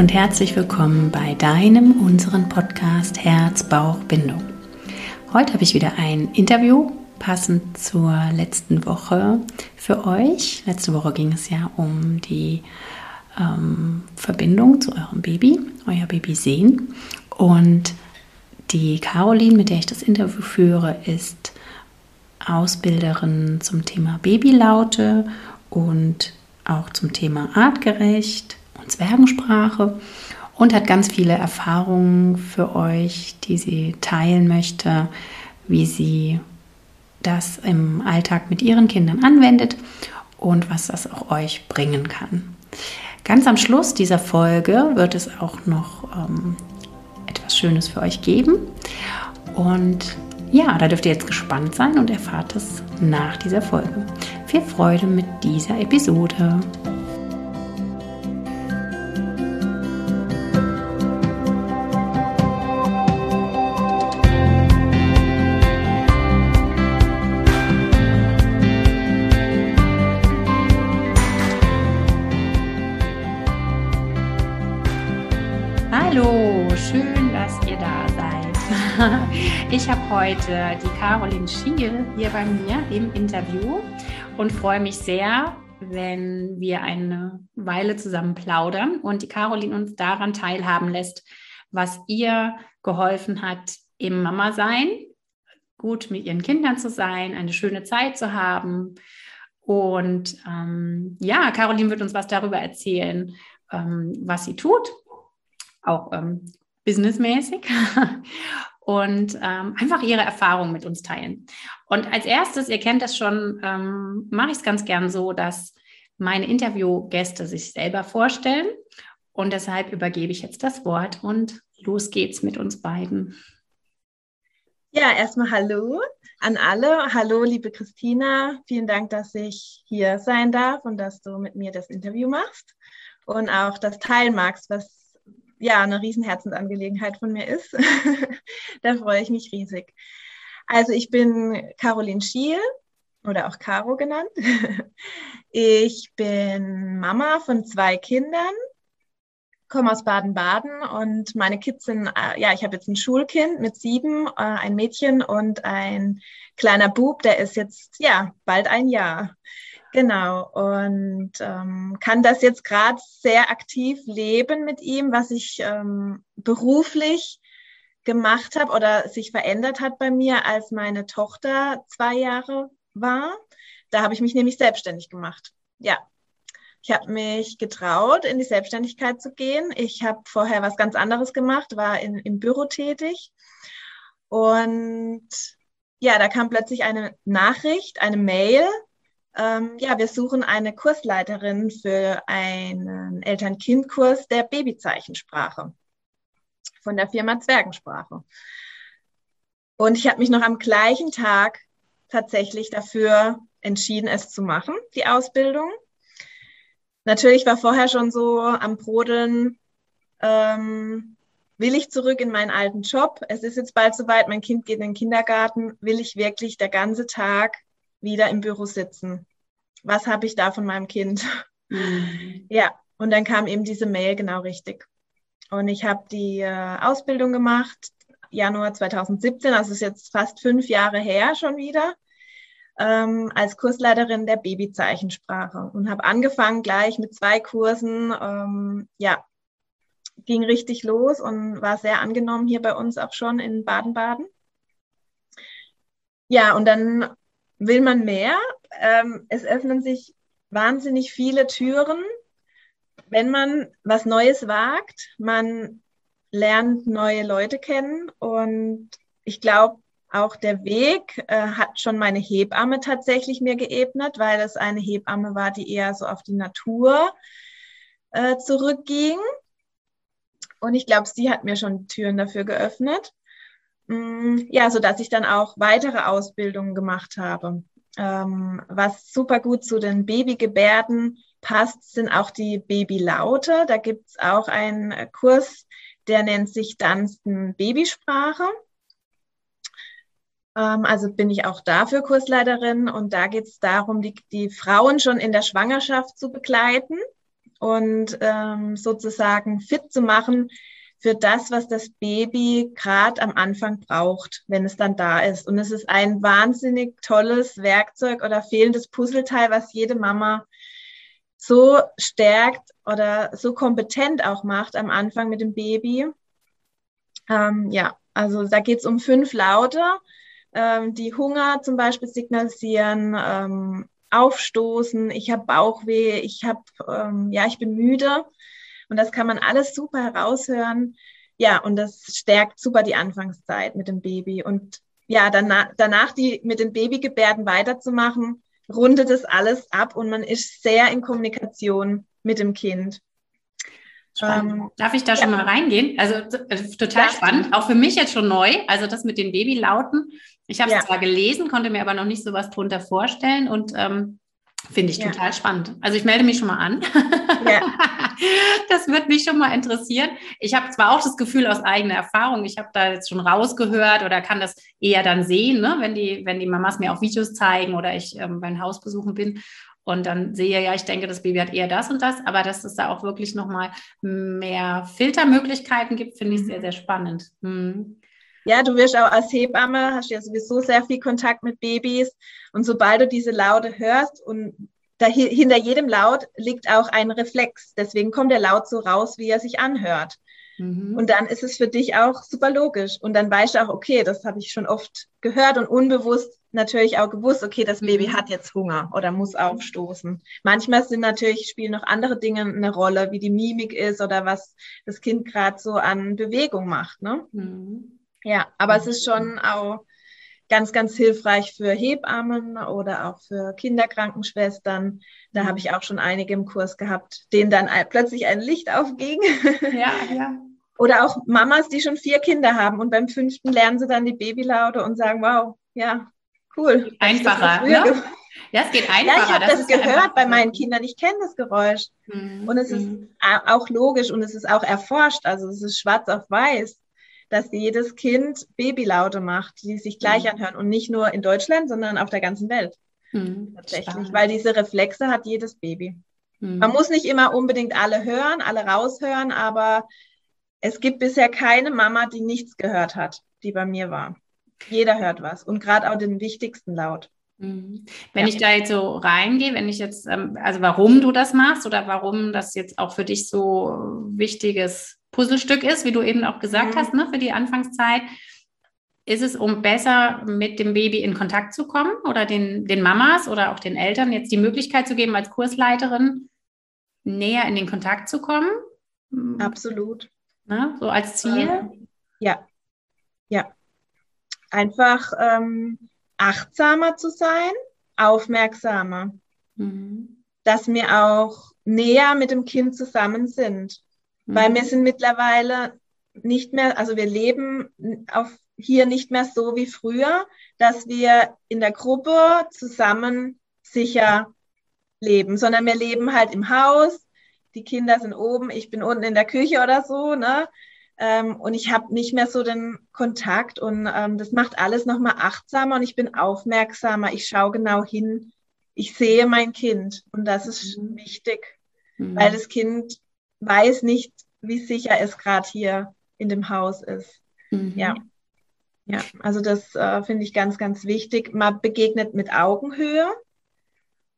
Und herzlich willkommen bei deinem, unseren Podcast Herz, Bauch, Bindung. Heute habe ich wieder ein Interview passend zur letzten Woche für euch. Letzte Woche ging es ja um die ähm, Verbindung zu eurem Baby, euer Baby sehen. Und die Caroline, mit der ich das Interview führe, ist Ausbilderin zum Thema Babylaute und auch zum Thema artgerecht und Zwergensprache und hat ganz viele Erfahrungen für euch, die sie teilen möchte, wie sie das im Alltag mit ihren Kindern anwendet und was das auch euch bringen kann. Ganz am Schluss dieser Folge wird es auch noch ähm, etwas Schönes für euch geben. Und ja, da dürft ihr jetzt gespannt sein und erfahrt es nach dieser Folge. Viel Freude mit dieser Episode. Ich habe heute die Caroline Schiel hier bei mir im Interview und freue mich sehr, wenn wir eine Weile zusammen plaudern und die Caroline uns daran teilhaben lässt, was ihr geholfen hat im Mama-Sein, gut mit ihren Kindern zu sein, eine schöne Zeit zu haben. Und ähm, ja, Caroline wird uns was darüber erzählen, ähm, was sie tut, auch ähm, businessmäßig. und ähm, einfach ihre Erfahrungen mit uns teilen. Und als erstes, ihr kennt das schon, ähm, mache ich es ganz gern so, dass meine Interviewgäste sich selber vorstellen. Und deshalb übergebe ich jetzt das Wort und los geht's mit uns beiden. Ja, erstmal Hallo an alle. Hallo, liebe Christina. Vielen Dank, dass ich hier sein darf und dass du mit mir das Interview machst und auch das teilen magst, was ja eine Riesenherzensangelegenheit von mir ist. da freue ich mich riesig. Also ich bin Caroline Schiel oder auch Caro genannt. ich bin Mama von zwei Kindern, komme aus Baden-Baden und meine Kids sind, äh, ja, ich habe jetzt ein Schulkind mit sieben, äh, ein Mädchen und ein kleiner Bub, der ist jetzt, ja, bald ein Jahr. Genau, und ähm, kann das jetzt gerade sehr aktiv leben mit ihm, was ich ähm, beruflich gemacht habe oder sich verändert hat bei mir, als meine Tochter zwei Jahre war. Da habe ich mich nämlich selbstständig gemacht. Ja, ich habe mich getraut, in die Selbstständigkeit zu gehen. Ich habe vorher was ganz anderes gemacht, war in, im Büro tätig. Und ja, da kam plötzlich eine Nachricht, eine Mail ähm, ja, wir suchen eine Kursleiterin für einen Eltern-Kind-Kurs der Babyzeichensprache von der Firma Zwergensprache. Und ich habe mich noch am gleichen Tag tatsächlich dafür entschieden, es zu machen, die Ausbildung. Natürlich war vorher schon so am Brodeln, ähm, will ich zurück in meinen alten Job? Es ist jetzt bald soweit, mein Kind geht in den Kindergarten. Will ich wirklich der ganze Tag wieder im Büro sitzen. Was habe ich da von meinem Kind? Mhm. Ja, und dann kam eben diese Mail genau richtig. Und ich habe die äh, Ausbildung gemacht, Januar 2017, also ist jetzt fast fünf Jahre her schon wieder, ähm, als Kursleiterin der Babyzeichensprache und habe angefangen gleich mit zwei Kursen. Ähm, ja, ging richtig los und war sehr angenommen hier bei uns auch schon in Baden-Baden. Ja, und dann will man mehr. Ähm, es öffnen sich wahnsinnig viele Türen, wenn man was Neues wagt. Man lernt neue Leute kennen und ich glaube, auch der Weg äh, hat schon meine Hebamme tatsächlich mir geebnet, weil es eine Hebamme war, die eher so auf die Natur äh, zurückging. Und ich glaube, sie hat mir schon Türen dafür geöffnet. Mm, ja, so dass ich dann auch weitere Ausbildungen gemacht habe. Ähm, was super gut zu den Babygebärden passt, sind auch die Babylaute. Da gibt es auch einen Kurs, der nennt sich Dansten Babysprache. Ähm, also bin ich auch dafür Kursleiterin und da geht es darum, die, die Frauen schon in der Schwangerschaft zu begleiten und ähm, sozusagen fit zu machen für das, was das Baby gerade am Anfang braucht, wenn es dann da ist. Und es ist ein wahnsinnig tolles Werkzeug oder fehlendes Puzzleteil, was jede Mama so stärkt oder so kompetent auch macht am Anfang mit dem Baby. Ähm, ja, also da geht es um fünf Laute, ähm, die Hunger zum Beispiel signalisieren, ähm, Aufstoßen, ich habe Bauchweh, ich habe, ähm, ja, ich bin müde. Und das kann man alles super heraushören. Ja, und das stärkt super die Anfangszeit mit dem Baby. Und ja, danach, danach die mit den Babygebärden weiterzumachen, rundet es alles ab und man ist sehr in Kommunikation mit dem Kind. Ähm, Darf ich da ja. schon mal reingehen? Also äh, total ja. spannend, auch für mich jetzt schon neu. Also das mit den Babylauten. Ich habe es ja. zwar gelesen, konnte mir aber noch nicht so was drunter vorstellen und ähm, finde ich total spannend. Also ich melde mich schon mal an. das wird mich schon mal interessieren. Ich habe zwar auch das Gefühl aus eigener Erfahrung, ich habe da jetzt schon rausgehört oder kann das eher dann sehen, ne? wenn, die, wenn die Mamas mir auch Videos zeigen oder ich ähm, beim Hausbesuchen bin und dann sehe ja, ich denke, das Baby hat eher das und das, aber dass es da auch wirklich nochmal mehr Filtermöglichkeiten gibt, finde ich sehr, mhm. sehr spannend. Hm. Ja, du wirst auch als Hebamme, hast ja sowieso sehr viel Kontakt mit Babys und sobald du diese Laute hörst und dahin, hinter jedem Laut liegt auch ein Reflex, deswegen kommt der Laut so raus, wie er sich anhört. Mhm. Und dann ist es für dich auch super logisch. Und dann weißt du auch, okay, das habe ich schon oft gehört und unbewusst natürlich auch gewusst, okay, das Baby mhm. hat jetzt Hunger oder muss aufstoßen. Manchmal sind natürlich, spielen noch andere Dinge eine Rolle, wie die Mimik ist oder was das Kind gerade so an Bewegung macht. Ne? Mhm. Ja, aber es ist schon auch ganz, ganz hilfreich für Hebammen oder auch für Kinderkrankenschwestern. Da habe ich auch schon einige im Kurs gehabt, denen dann plötzlich ein Licht aufging. Ja, ja. Oder auch Mamas, die schon vier Kinder haben und beim fünften lernen sie dann die Babylaute und sagen, wow, ja, cool. Einfacher, ne? Ja, es geht einfacher. Ja, ich habe das, das gehört bei meinen Kindern. Ich kenne das Geräusch. Mhm. Und es ist mhm. auch logisch und es ist auch erforscht. Also es ist schwarz auf weiß, dass jedes Kind Babylaute macht, die sich gleich mhm. anhören. Und nicht nur in Deutschland, sondern auf der ganzen Welt. Mhm. Tatsächlich. Spannend. Weil diese Reflexe hat jedes Baby. Mhm. Man muss nicht immer unbedingt alle hören, alle raushören, aber es gibt bisher keine Mama, die nichts gehört hat, die bei mir war. Jeder hört was und gerade auch den wichtigsten Laut. Mhm. Wenn ja. ich da jetzt so reingehe, wenn ich jetzt, ähm, also warum du das machst oder warum das jetzt auch für dich so wichtiges Puzzlestück ist, wie du eben auch gesagt mhm. hast, ne, für die Anfangszeit, ist es, um besser mit dem Baby in Kontakt zu kommen oder den, den Mamas oder auch den Eltern jetzt die Möglichkeit zu geben, als Kursleiterin näher in den Kontakt zu kommen? Absolut. Ne, so als Ziel? Ähm, ja, ja einfach ähm, achtsamer zu sein, aufmerksamer, mhm. dass wir auch näher mit dem Kind zusammen sind. Mhm. Weil wir sind mittlerweile nicht mehr, also wir leben auf, hier nicht mehr so wie früher, dass wir in der Gruppe zusammen sicher leben, sondern wir leben halt im Haus, die Kinder sind oben, ich bin unten in der Küche oder so, ne? Ähm, und ich habe nicht mehr so den Kontakt und ähm, das macht alles nochmal achtsamer und ich bin aufmerksamer. Ich schaue genau hin. Ich sehe mein Kind und das ist mhm. wichtig, mhm. weil das Kind weiß nicht, wie sicher es gerade hier in dem Haus ist. Mhm. Ja. Ja, also das äh, finde ich ganz, ganz wichtig. Man begegnet mit Augenhöhe.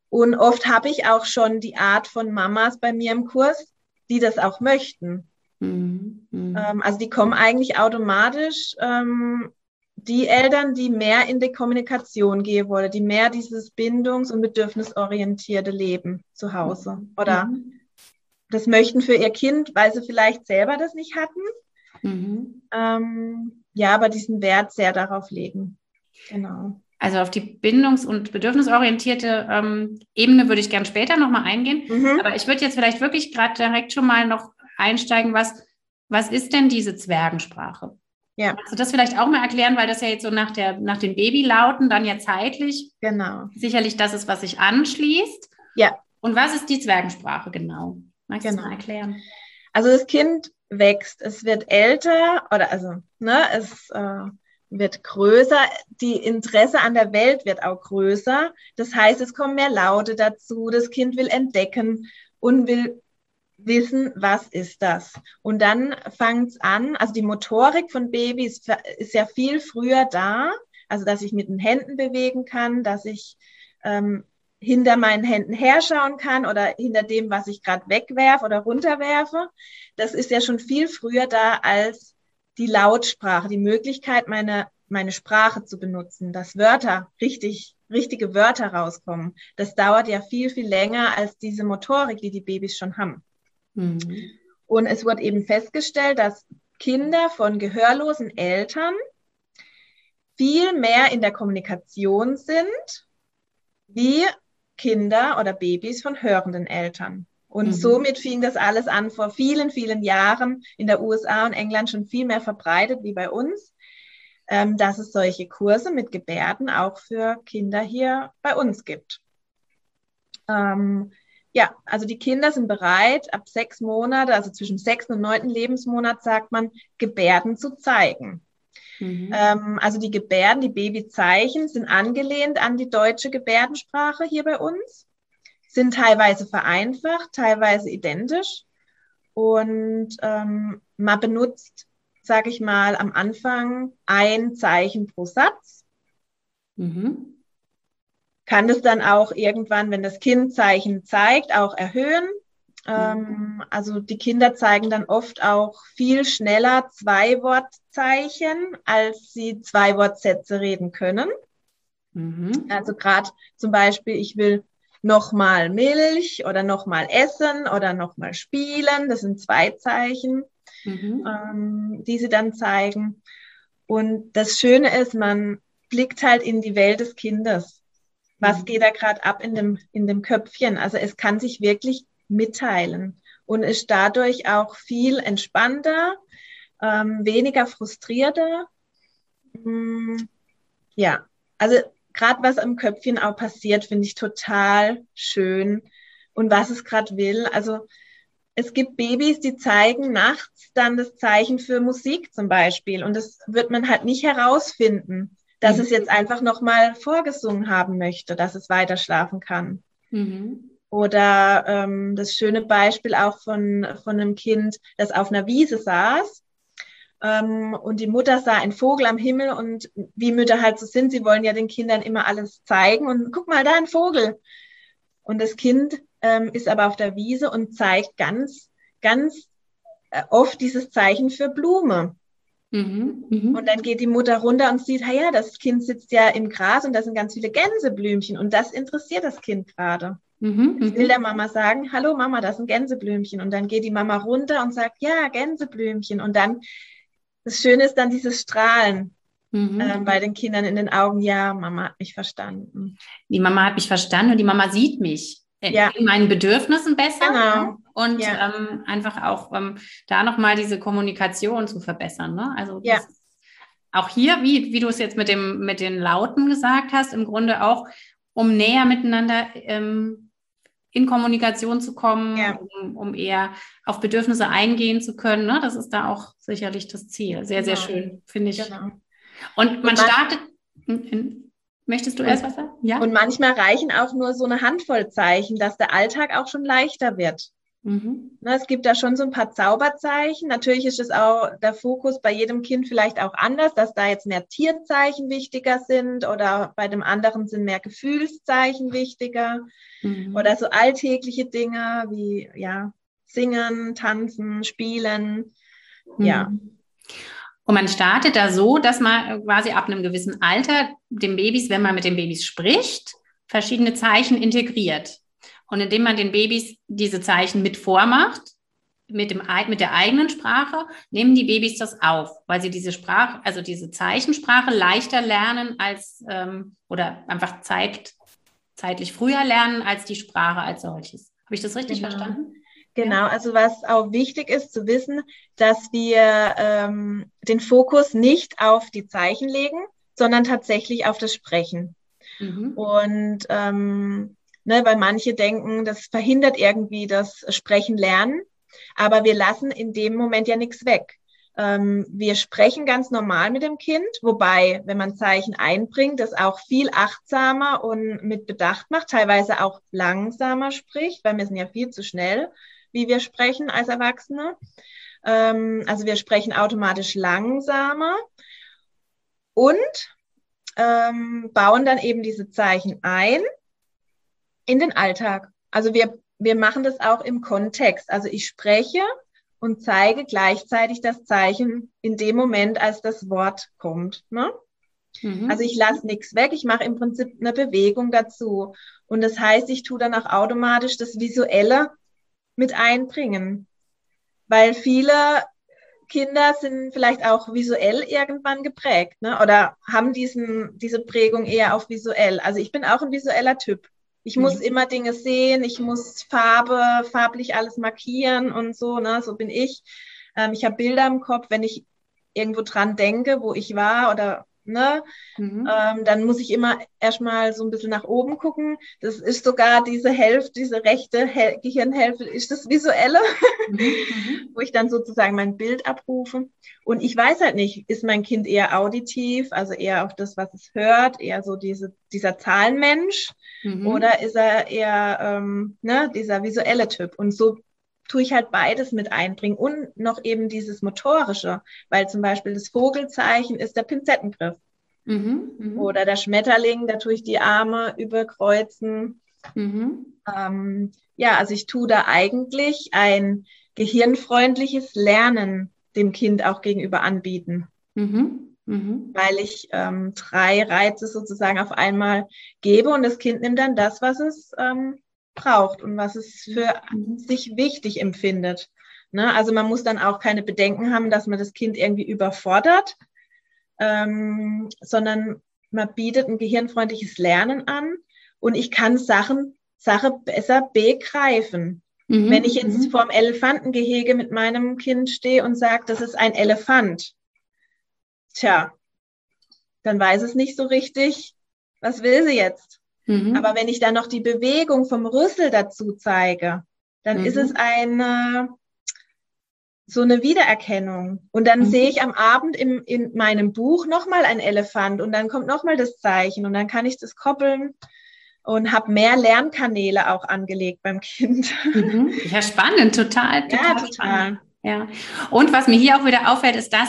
Und oft habe ich auch schon die Art von Mamas bei mir im Kurs, die das auch möchten. Mhm. Mhm. Ähm, also die kommen eigentlich automatisch, ähm, die Eltern, die mehr in die Kommunikation gehen wollen, die mehr dieses bindungs- und bedürfnisorientierte Leben zu Hause oder mhm. Das möchten für ihr Kind, weil sie vielleicht selber das nicht hatten. Mhm. Ähm, ja, aber diesen Wert sehr darauf legen. Genau. Also auf die bindungs- und bedürfnisorientierte ähm, Ebene würde ich gern später nochmal eingehen. Mhm. Aber ich würde jetzt vielleicht wirklich gerade direkt schon mal noch einsteigen, was, was ist denn diese Zwergensprache? Ja. Kannst du das vielleicht auch mal erklären, weil das ja jetzt so nach, der, nach den Babylauten dann ja zeitlich genau. sicherlich das ist, was sich anschließt. Ja. Und was ist die Zwergensprache genau? Magst genau. du mal erklären? Also das Kind wächst, es wird älter oder also, ne, es äh, wird größer, die Interesse an der Welt wird auch größer. Das heißt, es kommen mehr Laute dazu, das Kind will entdecken und will wissen, was ist das. Und dann fängt es an, also die Motorik von Babys ist ja viel früher da, also dass ich mit den Händen bewegen kann, dass ich ähm, hinter meinen Händen herschauen kann oder hinter dem, was ich gerade wegwerfe oder runterwerfe. Das ist ja schon viel früher da als die Lautsprache, die Möglichkeit, meine, meine Sprache zu benutzen, dass Wörter richtig, richtige Wörter rauskommen. Das dauert ja viel, viel länger als diese Motorik, die die Babys schon haben. Mhm. Und es wurde eben festgestellt, dass Kinder von gehörlosen Eltern viel mehr in der Kommunikation sind wie Kinder oder Babys von hörenden Eltern. Und mhm. somit fing das alles an vor vielen, vielen Jahren in der USA und England schon viel mehr verbreitet wie bei uns, ähm, dass es solche Kurse mit Gebärden auch für Kinder hier bei uns gibt. Ähm, ja, also die Kinder sind bereit, ab sechs Monate, also zwischen sechs und neunten Lebensmonat, sagt man, Gebärden zu zeigen. Mhm. Ähm, also die Gebärden, die Babyzeichen sind angelehnt an die deutsche Gebärdensprache hier bei uns, sind teilweise vereinfacht, teilweise identisch. Und ähm, man benutzt, sage ich mal, am Anfang ein Zeichen pro Satz. Mhm. Kann es dann auch irgendwann, wenn das Kind Zeichen zeigt, auch erhöhen. Ähm, also die Kinder zeigen dann oft auch viel schneller zwei Wortzeichen, als sie zwei Wortsätze reden können. Mhm. Also gerade zum Beispiel, ich will nochmal Milch oder nochmal essen oder nochmal spielen. Das sind zwei Zeichen, mhm. ähm, die sie dann zeigen. Und das Schöne ist, man blickt halt in die Welt des Kindes. Was mhm. geht da gerade ab in dem, in dem Köpfchen? Also es kann sich wirklich mitteilen und ist dadurch auch viel entspannter, ähm, weniger frustrierter. Hm, ja, also gerade was am Köpfchen auch passiert, finde ich total schön und was es gerade will. Also es gibt Babys, die zeigen nachts dann das Zeichen für Musik zum Beispiel und das wird man halt nicht herausfinden, dass mhm. es jetzt einfach nochmal vorgesungen haben möchte, dass es weiter schlafen kann. Mhm. Oder ähm, das schöne Beispiel auch von, von einem Kind, das auf einer Wiese saß ähm, und die Mutter sah einen Vogel am Himmel und wie Mütter halt so sind, sie wollen ja den Kindern immer alles zeigen und guck mal, da ein Vogel. Und das Kind ähm, ist aber auf der Wiese und zeigt ganz, ganz äh, oft dieses Zeichen für Blume. Mhm, mh. Und dann geht die Mutter runter und sieht, ja, das Kind sitzt ja im Gras und da sind ganz viele Gänseblümchen und das interessiert das Kind gerade. Mhm, Jetzt will mhm. der Mama sagen, hallo Mama, das sind Gänseblümchen. Und dann geht die Mama runter und sagt, ja, Gänseblümchen. Und dann, das Schöne ist dann dieses Strahlen. Mhm. Äh, bei den Kindern in den Augen, ja, Mama hat mich verstanden. Die Mama hat mich verstanden und die Mama sieht mich in, ja. in meinen Bedürfnissen besser. Genau. Ne? Und ja. ähm, einfach auch ähm, da nochmal diese Kommunikation zu verbessern. Ne? Also ja. auch hier, wie, wie du es jetzt mit, dem, mit den Lauten gesagt hast, im Grunde auch, um näher miteinander ähm, in Kommunikation zu kommen, ja. um, um, eher auf Bedürfnisse eingehen zu können. Ne? Das ist da auch sicherlich das Ziel. Sehr, genau. sehr schön, finde ich. Genau. Und man und startet. In, in, möchtest du erst was sagen? Ja. Und manchmal reichen auch nur so eine Handvoll Zeichen, dass der Alltag auch schon leichter wird. Mhm. Ne, es gibt da schon so ein paar Zauberzeichen. Natürlich ist es auch der Fokus bei jedem Kind vielleicht auch anders, dass da jetzt mehr Tierzeichen wichtiger sind oder bei dem anderen sind mehr Gefühlszeichen wichtiger mhm. oder so alltägliche Dinge wie ja singen, tanzen, spielen. Mhm. Ja. Und man startet da so, dass man quasi ab einem gewissen Alter den Babys, wenn man mit den Babys spricht, verschiedene Zeichen integriert. Und indem man den Babys diese Zeichen mit vormacht, mit, dem, mit der eigenen Sprache, nehmen die Babys das auf, weil sie diese Sprache, also diese Zeichensprache leichter lernen als ähm, oder einfach zeigt, zeitlich früher lernen als die Sprache als solches. Habe ich das richtig genau. verstanden? Genau, also was auch wichtig ist zu wissen, dass wir ähm, den Fokus nicht auf die Zeichen legen, sondern tatsächlich auf das Sprechen. Mhm. Und ähm, ne, weil manche denken, das verhindert irgendwie das Sprechen lernen. Aber wir lassen in dem Moment ja nichts weg. Ähm, wir sprechen ganz normal mit dem Kind, wobei, wenn man Zeichen einbringt, das auch viel achtsamer und mit Bedacht macht, teilweise auch langsamer spricht, weil wir sind ja viel zu schnell wie wir sprechen als Erwachsene. Ähm, also wir sprechen automatisch langsamer und ähm, bauen dann eben diese Zeichen ein in den Alltag. Also wir, wir machen das auch im Kontext. Also ich spreche und zeige gleichzeitig das Zeichen in dem Moment, als das Wort kommt. Ne? Mhm. Also ich lasse nichts weg, ich mache im Prinzip eine Bewegung dazu. Und das heißt, ich tue dann auch automatisch das Visuelle mit einbringen. Weil viele Kinder sind vielleicht auch visuell irgendwann geprägt ne? oder haben diesen, diese Prägung eher auf visuell. Also ich bin auch ein visueller Typ. Ich muss mhm. immer Dinge sehen, ich muss Farbe, farblich alles markieren und so, ne? so bin ich. Ähm, ich habe Bilder im Kopf, wenn ich irgendwo dran denke, wo ich war oder ne? Mhm. Ähm, dann muss ich immer erstmal so ein bisschen nach oben gucken. Das ist sogar diese Hälfte, diese rechte Hel Gehirnhälfte, ist das visuelle, mhm. mhm. wo ich dann sozusagen mein Bild abrufe. Und ich weiß halt nicht, ist mein Kind eher auditiv, also eher auf das, was es hört, eher so diese, dieser Zahlenmensch, mhm. oder ist er eher ähm, ne, dieser visuelle Typ? Und so tue ich halt beides mit einbringen und noch eben dieses motorische, weil zum Beispiel das Vogelzeichen ist der Pinzettengriff. Mhm, mh. Oder der Schmetterling, da tue ich die Arme überkreuzen. Mhm. Ähm, ja, also ich tue da eigentlich ein gehirnfreundliches Lernen dem Kind auch gegenüber anbieten. Mhm, mh. Weil ich ähm, drei Reize sozusagen auf einmal gebe und das Kind nimmt dann das, was es ähm, braucht und was es für mhm. sich wichtig empfindet. Ne? Also man muss dann auch keine Bedenken haben, dass man das Kind irgendwie überfordert, ähm, sondern man bietet ein gehirnfreundliches Lernen an und ich kann Sachen, Sache besser begreifen. Mhm. Wenn ich jetzt mhm. vorm Elefantengehege mit meinem Kind stehe und sage, das ist ein Elefant, tja, dann weiß es nicht so richtig, was will sie jetzt? Mhm. Aber wenn ich dann noch die Bewegung vom Rüssel dazu zeige, dann mhm. ist es eine, so eine Wiedererkennung. Und dann mhm. sehe ich am Abend im, in meinem Buch nochmal ein Elefant und dann kommt nochmal das Zeichen und dann kann ich das koppeln und habe mehr Lernkanäle auch angelegt beim Kind. Mhm. Ja, spannend, total. total ja, total. Spannend. Ja. Und was mir hier auch wieder auffällt, ist das,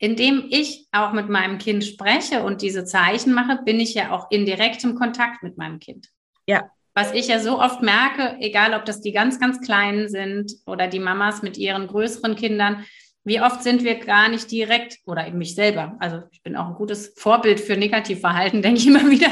indem ich auch mit meinem Kind spreche und diese Zeichen mache, bin ich ja auch in direktem Kontakt mit meinem Kind. Ja. Was ich ja so oft merke, egal ob das die ganz, ganz Kleinen sind oder die Mamas mit ihren größeren Kindern, wie oft sind wir gar nicht direkt oder eben mich selber. Also ich bin auch ein gutes Vorbild für Negativverhalten, denke ich immer wieder.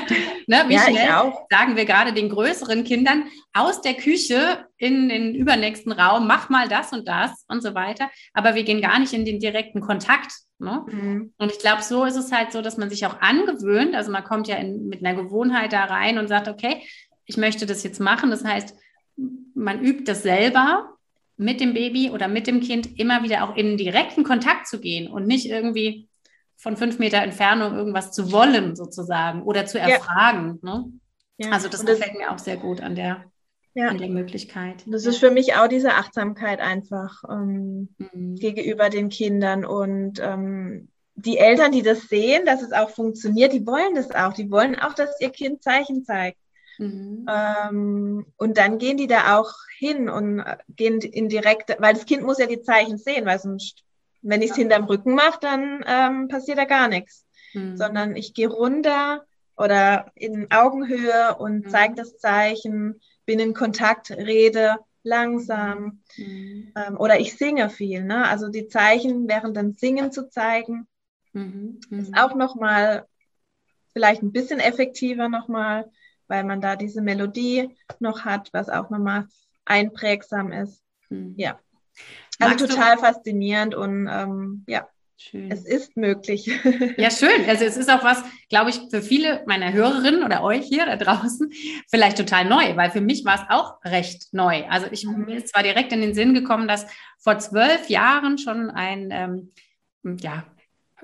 Ne, wie ja, schnell sagen wir gerade den größeren Kindern aus der Küche in den übernächsten Raum, mach mal das und das und so weiter. Aber wir gehen gar nicht in den direkten Kontakt. Ne? Mhm. Und ich glaube, so ist es halt so, dass man sich auch angewöhnt. Also man kommt ja in, mit einer Gewohnheit da rein und sagt, okay, ich möchte das jetzt machen. Das heißt, man übt das selber mit dem Baby oder mit dem Kind immer wieder auch in direkten Kontakt zu gehen und nicht irgendwie von fünf Meter Entfernung irgendwas zu wollen sozusagen oder zu erfragen. Ja. Ne? Ja. Also das, das gefällt mir auch sehr gut an der, ja. an der Möglichkeit. Das ist für mich auch diese Achtsamkeit einfach ähm, mhm. gegenüber den Kindern und ähm, die Eltern, die das sehen, dass es auch funktioniert, die wollen das auch. Die wollen auch, dass ihr Kind Zeichen zeigt. Mhm. Ähm, und dann gehen die da auch hin und äh, gehen in direkte, weil das Kind muss ja die Zeichen sehen, weil sonst, wenn ich es ja. hinterm Rücken mache, dann ähm, passiert da gar nichts. Mhm. Sondern ich gehe runter oder in Augenhöhe und mhm. zeige das Zeichen, bin in Kontakt, rede langsam mhm. ähm, oder ich singe viel. Ne? Also die Zeichen während dem Singen zu zeigen, mhm. ist mhm. auch nochmal vielleicht ein bisschen effektiver nochmal weil man da diese Melodie noch hat, was auch nochmal einprägsam ist. Mhm. Ja. Also Magst total du? faszinierend und ähm, ja. Schön. Es ist möglich. Ja, schön. Also es ist auch was, glaube ich, für viele meiner Hörerinnen oder euch hier da draußen vielleicht total neu, weil für mich war es auch recht neu. Also ich mhm. mir ist zwar direkt in den Sinn gekommen, dass vor zwölf Jahren schon ein ähm, ja,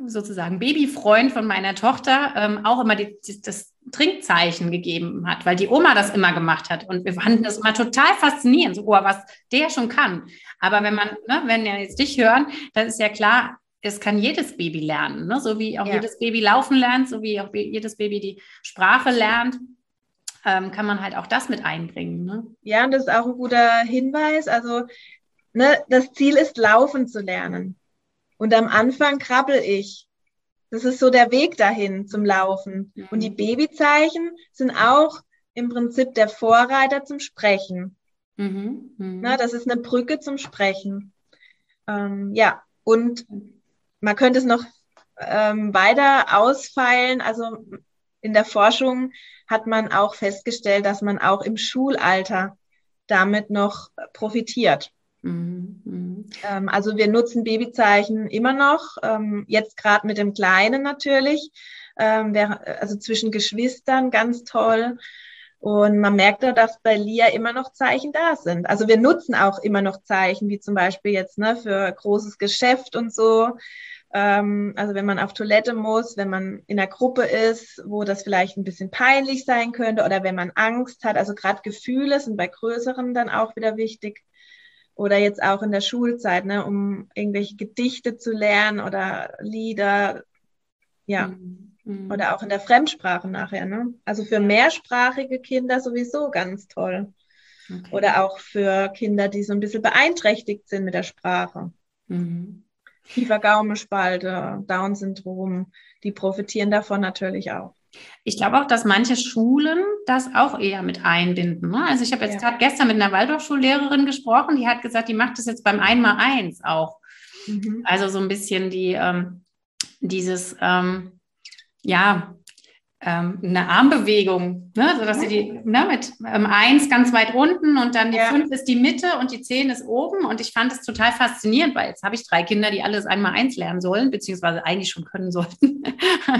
sozusagen Babyfreund von meiner Tochter ähm, auch immer die, das Trinkzeichen gegeben hat, weil die Oma das immer gemacht hat. Und wir fanden das immer total faszinierend, so, oh, was der schon kann. Aber wenn man, ne, wenn wir jetzt dich hören, dann ist ja klar, es kann jedes Baby lernen, ne? so wie auch ja. jedes Baby laufen lernt, so wie auch jedes Baby die Sprache lernt. ähm, kann man halt auch das mit einbringen. Ne? Ja, und das ist auch ein guter Hinweis. Also ne, das Ziel ist, laufen zu lernen. Und am Anfang krabbel ich. Das ist so der Weg dahin zum Laufen. Mhm. Und die Babyzeichen sind auch im Prinzip der Vorreiter zum Sprechen. Mhm. Mhm. Na, das ist eine Brücke zum Sprechen. Ähm, ja, und man könnte es noch ähm, weiter ausfeilen. Also in der Forschung hat man auch festgestellt, dass man auch im Schulalter damit noch profitiert. Mhm. mhm. Ähm, also wir nutzen Babyzeichen immer noch, ähm, jetzt gerade mit dem Kleinen natürlich, ähm, also zwischen Geschwistern ganz toll. Und man merkt da, dass bei Lia immer noch Zeichen da sind. Also wir nutzen auch immer noch Zeichen, wie zum Beispiel jetzt ne, für großes Geschäft und so. Ähm, also wenn man auf Toilette muss, wenn man in einer Gruppe ist, wo das vielleicht ein bisschen peinlich sein könnte oder wenn man Angst hat. Also gerade Gefühle sind bei größeren dann auch wieder wichtig. Oder jetzt auch in der Schulzeit, ne, um irgendwelche Gedichte zu lernen oder Lieder. Ja. Mhm. Mhm. Oder auch in der Fremdsprache nachher. Ne? Also für mehrsprachige Kinder sowieso ganz toll. Okay. Oder auch für Kinder, die so ein bisschen beeinträchtigt sind mit der Sprache. Mhm. Kiefer-Gaumenspalte, Down-Syndrom, die profitieren davon natürlich auch. Ich glaube auch, dass manche Schulen das auch eher mit einbinden. Ne? Also ich habe jetzt ja. gerade gestern mit einer Waldorfschullehrerin gesprochen, die hat gesagt, die macht das jetzt beim Einmal-Eins auch. Mhm. Also so ein bisschen die, ähm, dieses, ähm, ja, ähm, eine Armbewegung, ne? sodass sie die ne, mit ähm, eins ganz weit unten und dann die ja. fünf ist die Mitte und die zehn ist oben. Und ich fand es total faszinierend, weil jetzt habe ich drei Kinder, die alles einmal eins lernen sollen, beziehungsweise eigentlich schon können sollten.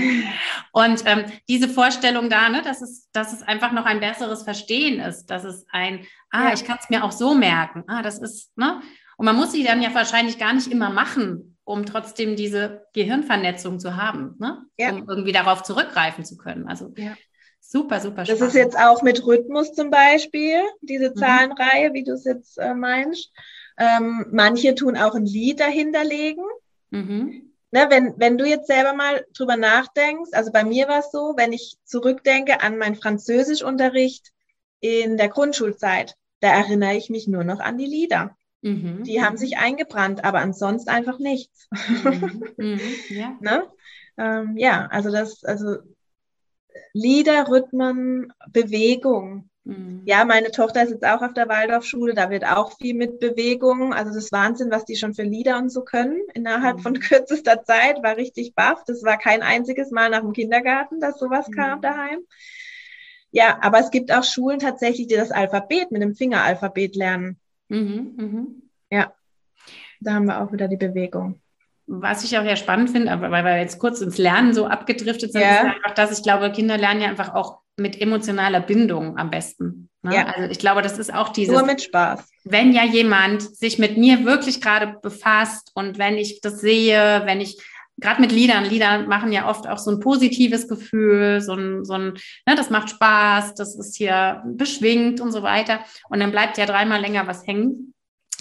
und ähm, diese Vorstellung da, ne, dass, es, dass es einfach noch ein besseres Verstehen ist, dass es ein, ah, ja. ich kann es mir auch so merken, ah, das ist, ne? Und man muss sie dann ja wahrscheinlich gar nicht immer machen, um trotzdem diese Gehirnvernetzung zu haben, ne? Ja. um irgendwie darauf zurückgreifen zu können. Also ja. super, super spannend. Das ist jetzt auch mit Rhythmus zum Beispiel, diese mhm. Zahlenreihe, wie du es jetzt äh, meinst. Ähm, manche tun auch ein Lied dahinterlegen. Mhm. Ne, wenn, wenn du jetzt selber mal drüber nachdenkst, also bei mir war es so, wenn ich zurückdenke an meinen Französischunterricht in der Grundschulzeit, da erinnere ich mich nur noch an die Lieder. Mhm. Die haben sich eingebrannt, aber ansonsten einfach nichts. Mhm. Mhm. Ja. ne? ähm, ja, also das, also Lieder, Rhythmen, Bewegung. Mhm. Ja, meine Tochter ist jetzt auch auf der Waldorfschule, da wird auch viel mit Bewegung. Also das Wahnsinn, was die schon für Lieder und so können innerhalb von mhm. kürzester Zeit. War richtig baff. Das war kein einziges Mal nach dem Kindergarten, dass sowas kam daheim. Ja, aber es gibt auch Schulen tatsächlich, die das Alphabet mit dem Fingeralphabet lernen. Mhm, mhm. Ja, da haben wir auch wieder die Bewegung. Was ich auch ja spannend finde, weil wir jetzt kurz ins Lernen so abgedriftet sind, ja. ist einfach, dass ich glaube, Kinder lernen ja einfach auch mit emotionaler Bindung am besten. Ne? Ja. Also ich glaube, das ist auch dieses. Nur mit Spaß. Wenn ja jemand sich mit mir wirklich gerade befasst und wenn ich das sehe, wenn ich gerade mit Liedern, Lieder machen ja oft auch so ein positives Gefühl, so ein, so ein, ne, das macht Spaß, das ist hier beschwingt und so weiter. Und dann bleibt ja dreimal länger was hängen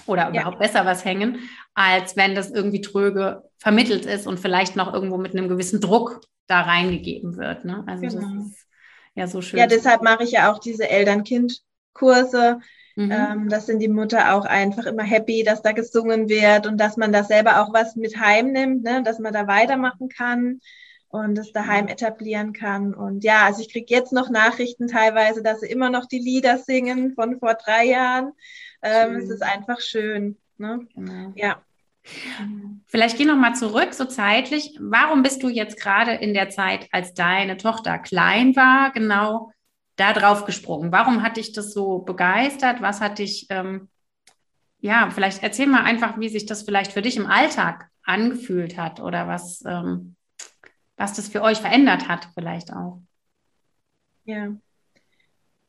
oder überhaupt ja. besser was hängen, als wenn das irgendwie tröge vermittelt ist und vielleicht noch irgendwo mit einem gewissen Druck da reingegeben wird. Ne? Also genau. das ist ja so schön. Ja, deshalb mache ich ja auch diese Eltern-Kind-Kurse. Mhm. Ähm, das sind die Mutter auch einfach immer happy, dass da gesungen wird und dass man da selber auch was mit heimnimmt, ne? dass man da weitermachen kann und es daheim etablieren kann. Und ja, also ich kriege jetzt noch Nachrichten teilweise, dass sie immer noch die Lieder singen von vor drei Jahren. Ähm, es ist einfach schön. Ne? Genau. Ja. Vielleicht geh noch mal zurück, so zeitlich. Warum bist du jetzt gerade in der Zeit, als deine Tochter klein war, genau da drauf gesprungen? Warum hat dich das so begeistert? Was hat dich, ähm, ja, vielleicht erzähl mal einfach, wie sich das vielleicht für dich im Alltag angefühlt hat oder was, ähm, was das für euch verändert hat, vielleicht auch. Ja.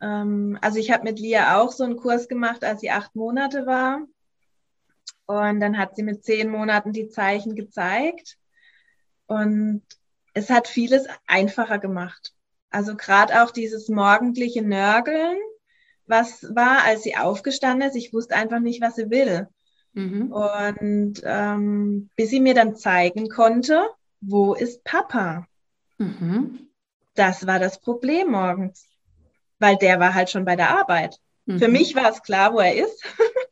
Ähm, also ich habe mit Lia auch so einen Kurs gemacht, als sie acht Monate war. Und dann hat sie mit zehn Monaten die Zeichen gezeigt. Und es hat vieles einfacher gemacht. Also gerade auch dieses morgendliche Nörgeln, was war, als sie aufgestanden ist. Ich wusste einfach nicht, was sie will. Mhm. Und ähm, bis sie mir dann zeigen konnte, wo ist Papa? Mhm. Das war das Problem morgens weil der war halt schon bei der Arbeit. Mhm. Für mich war es klar, wo er ist.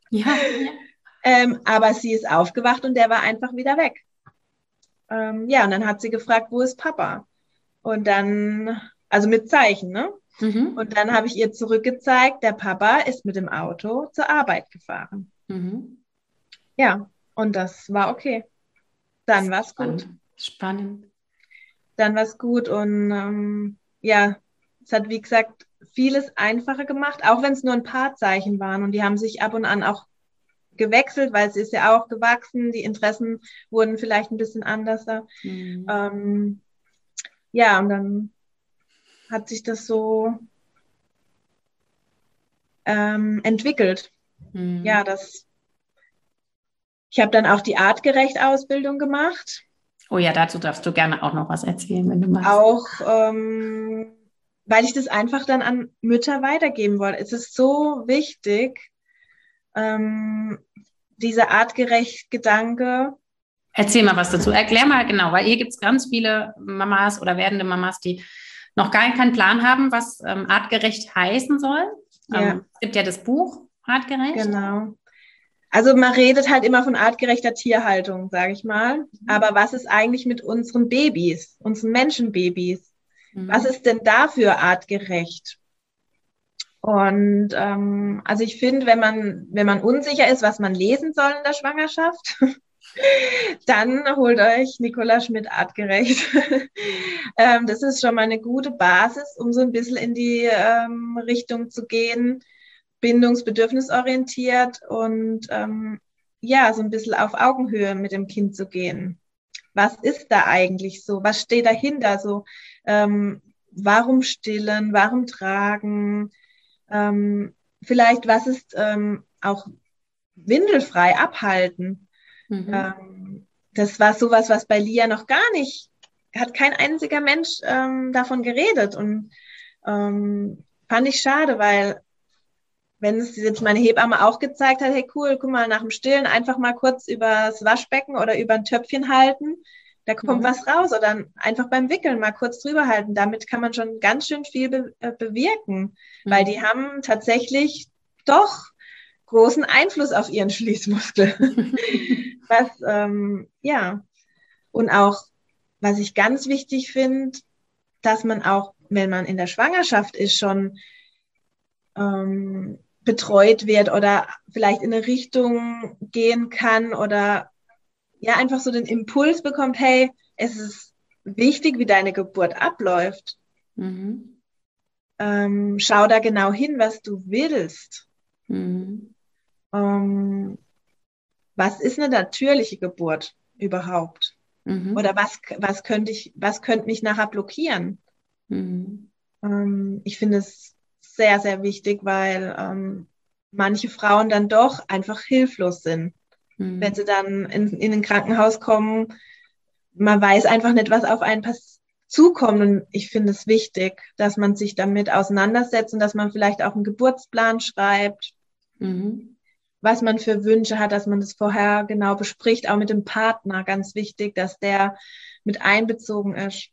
ja. ähm, aber sie ist aufgewacht und der war einfach wieder weg. Ähm, ja, und dann hat sie gefragt, wo ist Papa? Und dann, also mit Zeichen, ne? Mhm. Und dann habe ich ihr zurückgezeigt, der Papa ist mit dem Auto zur Arbeit gefahren. Mhm. Ja, und das war okay. Dann war es gut. Spannend. Dann war es gut und ähm, ja, es hat wie gesagt vieles einfacher gemacht, auch wenn es nur ein paar Zeichen waren und die haben sich ab und an auch gewechselt, weil sie ist ja auch gewachsen, die Interessen wurden vielleicht ein bisschen anders. Mhm. Ähm, ja, und dann hat sich das so ähm, entwickelt. Mhm. Ja, das. Ich habe dann auch die artgerecht Ausbildung gemacht. Oh ja, dazu darfst du gerne auch noch was erzählen, wenn du magst. Auch, ähm, weil ich das einfach dann an Mütter weitergeben wollte. Es ist so wichtig, ähm, dieser artgerecht Gedanke. Erzähl mal was dazu. Erklär mal genau, weil hier gibt es ganz viele Mamas oder werdende Mamas, die noch gar keinen Plan haben, was ähm, artgerecht heißen soll. Ja. Ähm, es gibt ja das Buch Artgerecht. Genau. Also man redet halt immer von artgerechter Tierhaltung, sage ich mal. Mhm. Aber was ist eigentlich mit unseren Babys, unseren Menschenbabys? Mhm. Was ist denn dafür artgerecht? Und ähm, also ich finde, wenn man, wenn man unsicher ist, was man lesen soll in der Schwangerschaft, dann holt euch Nicola Schmidt artgerecht. ähm, das ist schon mal eine gute Basis, um so ein bisschen in die ähm, Richtung zu gehen, bindungsbedürfnisorientiert und ähm, ja, so ein bisschen auf Augenhöhe mit dem Kind zu gehen. Was ist da eigentlich so? Was steht dahinter? So, ähm, warum stillen? Warum tragen? ähm, vielleicht, was ist ähm, auch windelfrei abhalten. Mhm. Ähm, das war sowas, was bei Lia noch gar nicht, hat kein einziger Mensch ähm, davon geredet und ähm, fand ich schade, weil wenn es jetzt meine Hebamme auch gezeigt hat, hey cool, guck mal, nach dem Stillen einfach mal kurz übers Waschbecken oder über ein Töpfchen halten, da kommt mhm. was raus oder einfach beim Wickeln mal kurz drüber halten. Damit kann man schon ganz schön viel be äh, bewirken, mhm. weil die haben tatsächlich doch großen Einfluss auf ihren Schließmuskel. was, ähm, ja, und auch, was ich ganz wichtig finde, dass man auch, wenn man in der Schwangerschaft ist, schon ähm, betreut wird oder vielleicht in eine Richtung gehen kann oder ja einfach so den Impuls bekommt, hey, es ist wichtig, wie deine Geburt abläuft. Mhm. Ähm, schau da genau hin, was du willst. Mhm. Ähm, was ist eine natürliche Geburt überhaupt? Mhm. Oder was, was könnte ich, was könnte mich nachher blockieren? Mhm. Ähm, ich finde es sehr, sehr wichtig, weil ähm, manche Frauen dann doch einfach hilflos sind. Mhm. Wenn sie dann in, in ein Krankenhaus kommen, man weiß einfach nicht, was auf einen zukommt. Und ich finde es wichtig, dass man sich damit auseinandersetzt und dass man vielleicht auch einen Geburtsplan schreibt, mhm. Was man für Wünsche hat, dass man das vorher genau bespricht, auch mit dem Partner. Ganz wichtig, dass der mit einbezogen ist.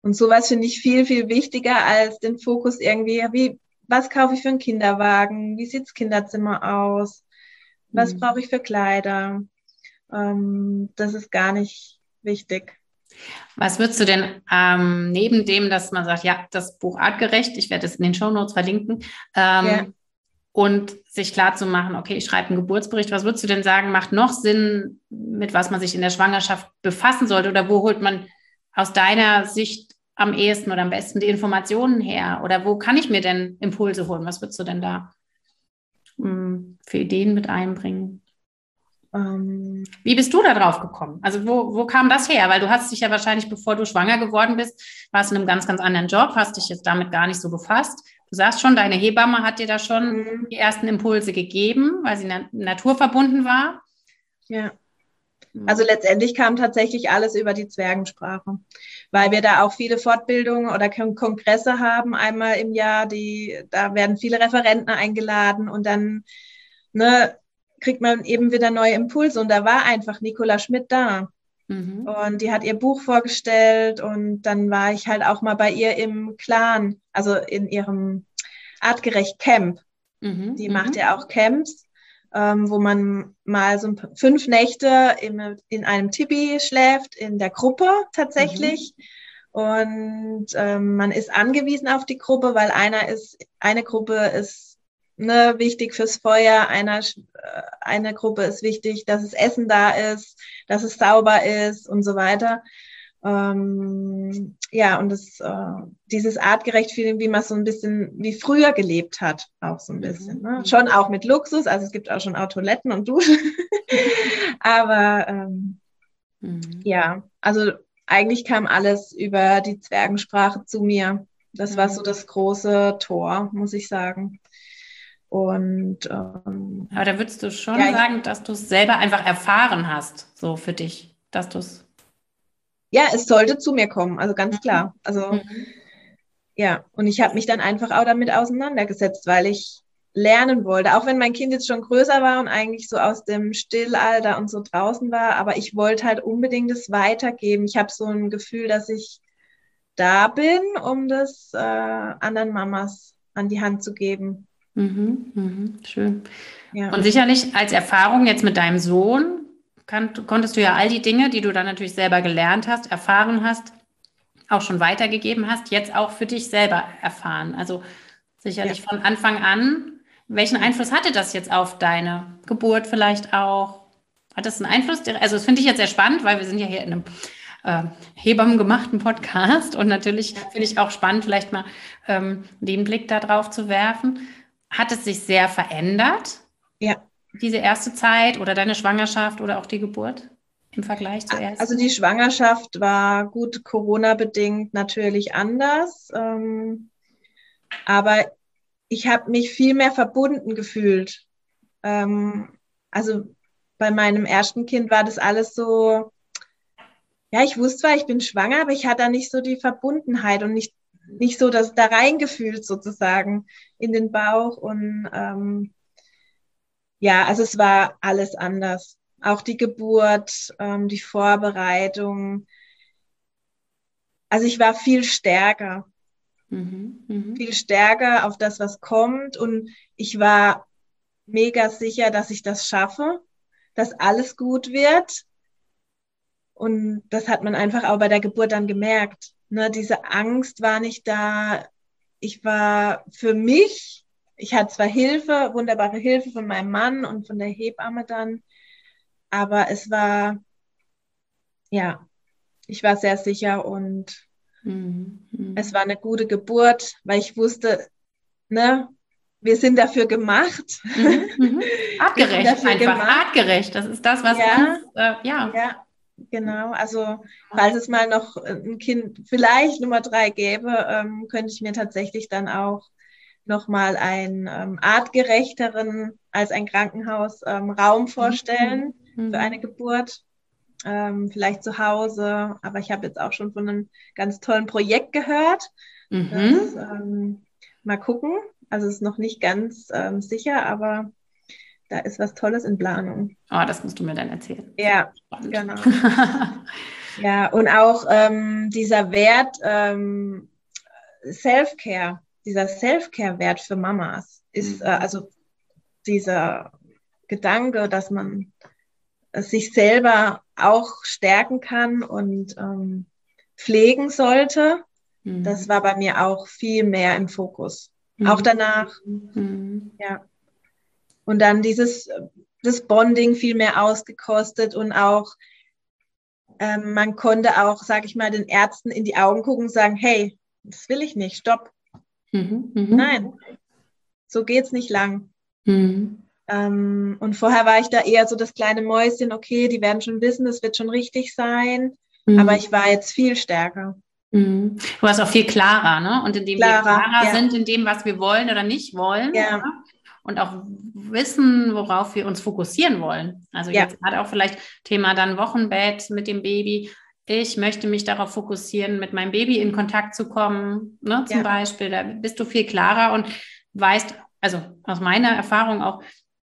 Und sowas finde ich viel, viel wichtiger als den Fokus irgendwie, wie, was kaufe ich für einen Kinderwagen? Wie sieht's Kinderzimmer aus? Was mhm. brauche ich für Kleider? Ähm, das ist gar nicht wichtig. Was würdest du denn ähm, neben dem, dass man sagt, ja, das Buch artgerecht, ich werde es in den Show Notes verlinken, ähm. Und sich klar zu machen, okay, ich schreibe einen Geburtsbericht, was würdest du denn sagen, macht noch Sinn, mit was man sich in der Schwangerschaft befassen sollte oder wo holt man aus deiner Sicht am ehesten oder am besten die Informationen her oder wo kann ich mir denn Impulse holen? Was würdest du denn da hm, für Ideen mit einbringen? Ähm, Wie bist du da drauf gekommen? Also wo, wo kam das her? Weil du hast dich ja wahrscheinlich, bevor du schwanger geworden bist, warst in einem ganz, ganz anderen Job, hast dich jetzt damit gar nicht so befasst. Du sagst schon, deine Hebamme hat dir da schon mhm. die ersten Impulse gegeben, weil sie na naturverbunden war. Ja. Also letztendlich kam tatsächlich alles über die Zwergensprache, weil wir da auch viele Fortbildungen oder Kongresse haben, einmal im Jahr, die, da werden viele Referenten eingeladen und dann ne, kriegt man eben wieder neue Impulse. Und da war einfach Nicola Schmidt da. Mhm. Und die hat ihr Buch vorgestellt und dann war ich halt auch mal bei ihr im Clan, also in ihrem Artgerecht Camp. Mhm. Die macht mhm. ja auch Camps, ähm, wo man mal so fünf Nächte im, in einem Tipi schläft, in der Gruppe tatsächlich. Mhm. Und ähm, man ist angewiesen auf die Gruppe, weil einer ist, eine Gruppe ist ne, wichtig fürs Feuer, einer, äh, eine Gruppe ist wichtig, dass es Essen da ist, dass es sauber ist und so weiter. Ähm, ja, und das, äh, dieses artgerecht Feeling, wie man so ein bisschen wie früher gelebt hat, auch so ein mhm. bisschen. Ne? Schon auch mit Luxus, also es gibt auch schon auch Toiletten und Duschen. Aber ähm, mhm. ja, also eigentlich kam alles über die Zwergensprache zu mir. Das war so mhm. das große Tor, muss ich sagen. Und ähm, aber da würdest du schon ja, sagen, dass du es selber einfach erfahren hast, so für dich, dass du es ja, es sollte zu mir kommen, also ganz klar. Also mhm. ja, und ich habe mich dann einfach auch damit auseinandergesetzt, weil ich lernen wollte, auch wenn mein Kind jetzt schon größer war und eigentlich so aus dem Stillalter und so draußen war, aber ich wollte halt unbedingt es weitergeben. Ich habe so ein Gefühl, dass ich da bin, um das äh, anderen Mamas an die Hand zu geben. Mhm, mhm, schön. Ja. Und sicherlich als Erfahrung jetzt mit deinem Sohn kann, konntest du ja all die Dinge, die du dann natürlich selber gelernt hast, erfahren hast, auch schon weitergegeben hast, jetzt auch für dich selber erfahren. Also sicherlich ja. von Anfang an. Welchen Einfluss hatte das jetzt auf deine Geburt vielleicht auch? Hat das einen Einfluss? Also das finde ich jetzt sehr spannend, weil wir sind ja hier in einem äh, Hebammen Podcast und natürlich finde ich auch spannend, vielleicht mal ähm, den Blick da drauf zu werfen. Hat es sich sehr verändert? Ja diese erste Zeit oder deine Schwangerschaft oder auch die Geburt im Vergleich zur ersten? Also die Schwangerschaft war gut Corona-bedingt natürlich anders. Ähm, aber ich habe mich viel mehr verbunden gefühlt. Ähm, also bei meinem ersten Kind war das alles so, ja, ich wusste zwar, ich bin schwanger, aber ich hatte da nicht so die Verbundenheit und nicht, nicht so das da reingefühlt sozusagen in den Bauch und ähm, ja, also es war alles anders. Auch die Geburt, ähm, die Vorbereitung. Also ich war viel stärker. Mhm, mh. Viel stärker auf das, was kommt. Und ich war mega sicher, dass ich das schaffe, dass alles gut wird. Und das hat man einfach auch bei der Geburt dann gemerkt. Ne, diese Angst war nicht da. Ich war für mich ich hatte zwar Hilfe, wunderbare Hilfe von meinem Mann und von der Hebamme dann, aber es war, ja, ich war sehr sicher und mhm. es war eine gute Geburt, weil ich wusste, ne, wir sind dafür gemacht. Mhm. mhm. Artgerecht, einfach gemacht. artgerecht. Das ist das, was ja, uns, äh, ja. ja. Genau, also falls es mal noch ein Kind vielleicht Nummer drei gäbe, ähm, könnte ich mir tatsächlich dann auch nochmal einen ähm, artgerechteren als ein Krankenhaus ähm, Raum vorstellen mhm. für eine Geburt. Ähm, vielleicht zu Hause, aber ich habe jetzt auch schon von einem ganz tollen Projekt gehört. Mhm. Das, ähm, mal gucken. Also es ist noch nicht ganz ähm, sicher, aber da ist was Tolles in Planung. Oh, das musst du mir dann erzählen. Ja, genau. ja, und auch ähm, dieser Wert ähm, Self-Care dieser Self-Care-Wert für Mamas ist mhm. äh, also dieser Gedanke, dass man sich selber auch stärken kann und ähm, pflegen sollte. Mhm. Das war bei mir auch viel mehr im Fokus. Mhm. Auch danach. Mhm. Ja. Und dann dieses das Bonding viel mehr ausgekostet und auch ähm, man konnte auch, sag ich mal, den Ärzten in die Augen gucken und sagen, hey, das will ich nicht, stopp. Mhm, mh. Nein, so geht's nicht lang. Mhm. Ähm, und vorher war ich da eher so das kleine Mäuschen, okay, die werden schon wissen, es wird schon richtig sein. Mhm. Aber ich war jetzt viel stärker. Mhm. Du warst auch viel klarer, ne? Und indem klarer, wir klarer ja. sind in dem, was wir wollen oder nicht wollen. Ja. Und auch wissen, worauf wir uns fokussieren wollen. Also ja. jetzt gerade auch vielleicht Thema dann Wochenbett mit dem Baby ich möchte mich darauf fokussieren, mit meinem Baby in Kontakt zu kommen, ne, zum ja. Beispiel. Da bist du viel klarer und weißt, also aus meiner Erfahrung auch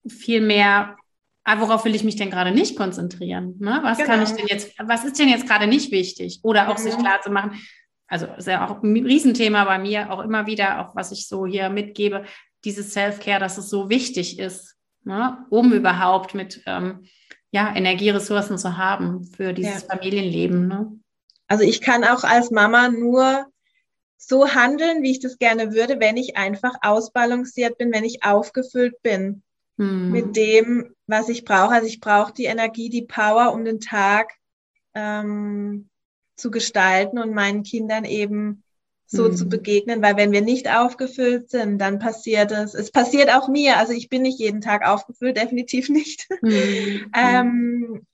viel mehr, ah, worauf will ich mich denn gerade nicht konzentrieren? Ne? Was genau. kann ich denn jetzt, was ist denn jetzt gerade nicht wichtig? Oder auch mhm. sich klar zu machen, also ist ja auch ein Riesenthema bei mir, auch immer wieder, auch was ich so hier mitgebe, dieses Self-Care, dass es so wichtig ist, ne, um überhaupt mit ähm, ja, Energieressourcen zu haben für dieses ja. Familienleben. Ne? Also ich kann auch als Mama nur so handeln, wie ich das gerne würde, wenn ich einfach ausbalanciert bin, wenn ich aufgefüllt bin hm. mit dem, was ich brauche. Also ich brauche die Energie, die Power, um den Tag ähm, zu gestalten und meinen Kindern eben so hm. zu begegnen, weil wenn wir nicht aufgefüllt sind, dann passiert es. Es passiert auch mir. Also ich bin nicht jeden Tag aufgefüllt, definitiv nicht. Hm. ähm,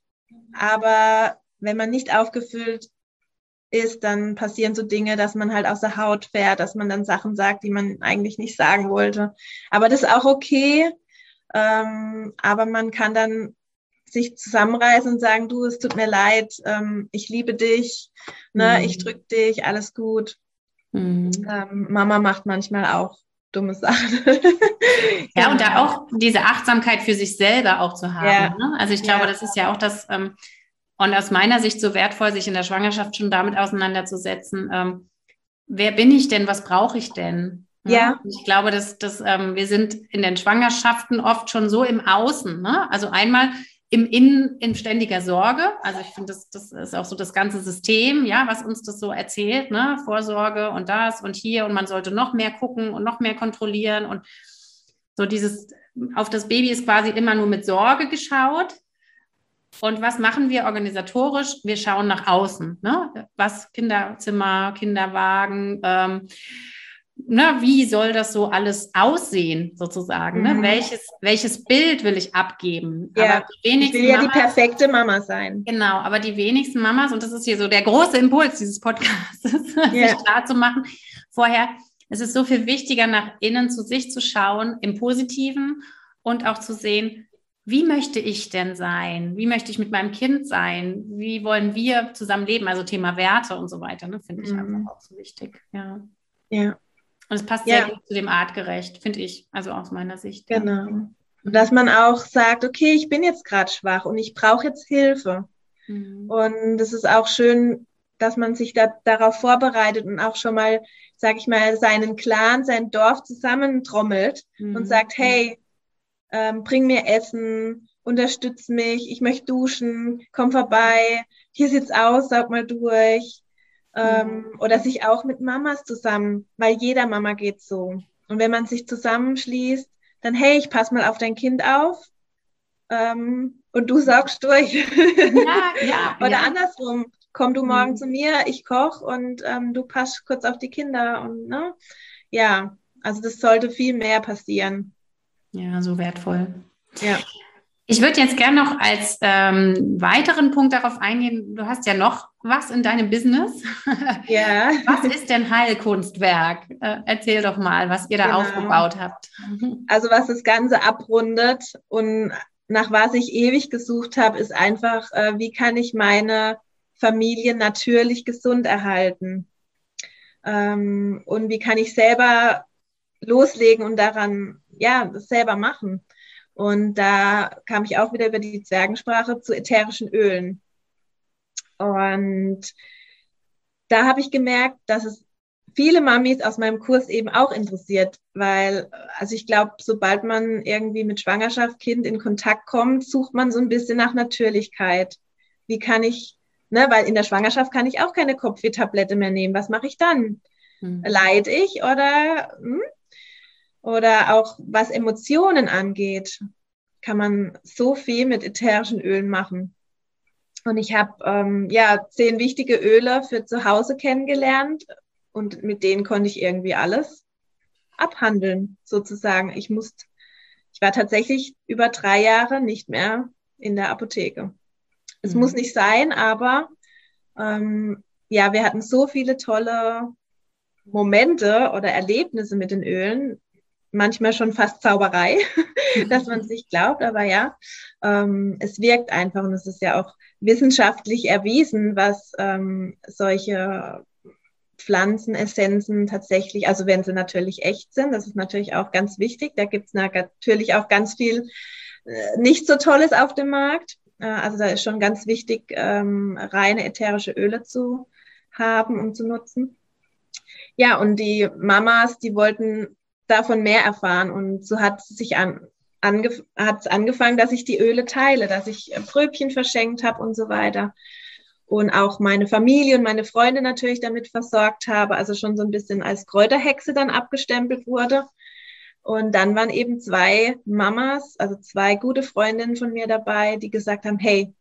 aber wenn man nicht aufgefüllt ist, dann passieren so Dinge, dass man halt aus der Haut fährt, dass man dann Sachen sagt, die man eigentlich nicht sagen wollte. Aber das ist auch okay. Ähm, aber man kann dann sich zusammenreißen und sagen, du, es tut mir leid, ähm, ich liebe dich, ne, mhm. ich drück dich, alles gut. Mhm. Ähm, Mama macht manchmal auch dumme Sachen. ja, und da genau. auch diese Achtsamkeit für sich selber auch zu haben. Ja. Ne? Also ich glaube, ja. das ist ja auch das, ähm, und aus meiner Sicht so wertvoll, sich in der Schwangerschaft schon damit auseinanderzusetzen, ähm, wer bin ich denn, was brauche ich denn? Ja. ja. Ich glaube, dass, dass ähm, wir sind in den Schwangerschaften oft schon so im Außen. Ne? Also einmal im Innen in ständiger Sorge. Also ich finde, das, das ist auch so das ganze System, ja, was uns das so erzählt, ne? Vorsorge und das und hier und man sollte noch mehr gucken und noch mehr kontrollieren und so dieses auf das Baby ist quasi immer nur mit Sorge geschaut. Und was machen wir organisatorisch? Wir schauen nach außen. Ne? Was Kinderzimmer, Kinderwagen, ähm, na, wie soll das so alles aussehen, sozusagen? Ne? Mhm. Ne? Welches, welches Bild will ich abgeben? Ja, aber die wenigsten ich will ja Mamas, die perfekte Mama sein. Genau, aber die wenigsten Mamas, und das ist hier so der große Impuls dieses Podcasts, ja. sich klar zu machen, vorher, es ist so viel wichtiger, nach innen zu sich zu schauen, im Positiven und auch zu sehen, wie möchte ich denn sein? Wie möchte ich mit meinem Kind sein? Wie wollen wir zusammen leben? Also Thema Werte und so weiter, ne, finde ich mhm. einfach auch so wichtig. Ja. Ja. Und es passt ja. sehr gut zu dem artgerecht, finde ich, also aus meiner Sicht. Genau. Und dass man auch sagt, okay, ich bin jetzt gerade schwach und ich brauche jetzt Hilfe. Mhm. Und es ist auch schön, dass man sich da, darauf vorbereitet und auch schon mal, sag ich mal, seinen Clan, sein Dorf zusammentrommelt mhm. und sagt, hey, ähm, bring mir Essen, unterstütz mich, ich möchte duschen, komm vorbei, hier sieht's aus, saug mal durch. Ähm, mhm. Oder sich auch mit Mamas zusammen, weil jeder Mama geht so. Und wenn man sich zusammenschließt, dann, hey, ich pass mal auf dein Kind auf ähm, und du saugst durch. Ja, ja. Oder ja. andersrum, komm du morgen mhm. zu mir, ich koch und ähm, du passt kurz auf die Kinder und ne? Ja, also das sollte viel mehr passieren. Ja, so wertvoll. Ja. Ich würde jetzt gerne noch als ähm, weiteren Punkt darauf eingehen. Du hast ja noch was in deinem Business. Ja. Was ist denn Heilkunstwerk? Äh, erzähl doch mal, was ihr da genau. aufgebaut habt. Also was das Ganze abrundet und nach was ich ewig gesucht habe, ist einfach, äh, wie kann ich meine Familie natürlich gesund erhalten? Ähm, und wie kann ich selber loslegen und daran, ja, das selber machen? Und da kam ich auch wieder über die Zwergensprache zu ätherischen Ölen. Und da habe ich gemerkt, dass es viele Mamis aus meinem Kurs eben auch interessiert, weil, also ich glaube, sobald man irgendwie mit Schwangerschaft, Kind in Kontakt kommt, sucht man so ein bisschen nach Natürlichkeit. Wie kann ich, ne, weil in der Schwangerschaft kann ich auch keine Kopfweh-Tablette mehr nehmen. Was mache ich dann? Hm. Leid ich oder hm? Oder auch was Emotionen angeht, kann man so viel mit ätherischen Ölen machen. Und ich habe ähm, ja zehn wichtige Öle für zu Hause kennengelernt und mit denen konnte ich irgendwie alles abhandeln, sozusagen. Ich musste, ich war tatsächlich über drei Jahre nicht mehr in der Apotheke. Es mhm. muss nicht sein, aber ähm, ja, wir hatten so viele tolle Momente oder Erlebnisse mit den Ölen, manchmal schon fast Zauberei, dass man sich glaubt, aber ja, ähm, es wirkt einfach und es ist ja auch wissenschaftlich erwiesen, was ähm, solche Pflanzenessenzen tatsächlich, also wenn sie natürlich echt sind, das ist natürlich auch ganz wichtig, da gibt es natürlich auch ganz viel äh, nicht so Tolles auf dem Markt. Äh, also da ist schon ganz wichtig, ähm, reine ätherische Öle zu haben und zu nutzen. ja, und die Mamas, die wollten davon mehr erfahren und so hat es sich an, hat's angefangen, dass ich die Öle teile, dass ich äh, Pröbchen verschenkt habe und so weiter und auch meine Familie und meine Freunde natürlich damit versorgt habe, also schon so ein bisschen als Kräuterhexe dann abgestempelt wurde. Und dann waren eben zwei Mamas, also zwei gute Freundinnen von mir dabei, die gesagt haben, hey,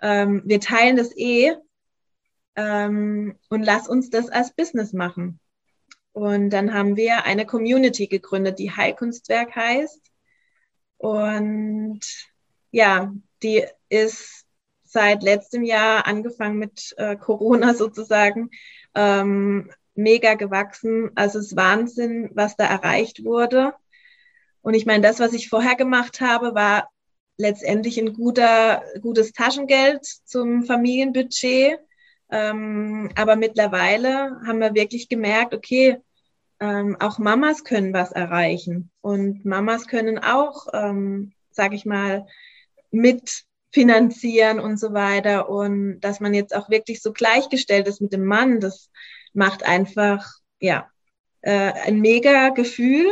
ähm, wir teilen das eh ähm, und lass uns das als Business machen. Und dann haben wir eine Community gegründet, die Heilkunstwerk heißt. Und ja, die ist seit letztem Jahr angefangen mit äh, Corona sozusagen ähm, mega gewachsen. Also es ist Wahnsinn, was da erreicht wurde. Und ich meine, das, was ich vorher gemacht habe, war letztendlich ein guter, gutes Taschengeld zum Familienbudget. Ähm, aber mittlerweile haben wir wirklich gemerkt, okay, ähm, auch Mamas können was erreichen. Und Mamas können auch, ähm, sage ich mal, mitfinanzieren und so weiter. Und dass man jetzt auch wirklich so gleichgestellt ist mit dem Mann, das macht einfach, ja, äh, ein mega Gefühl.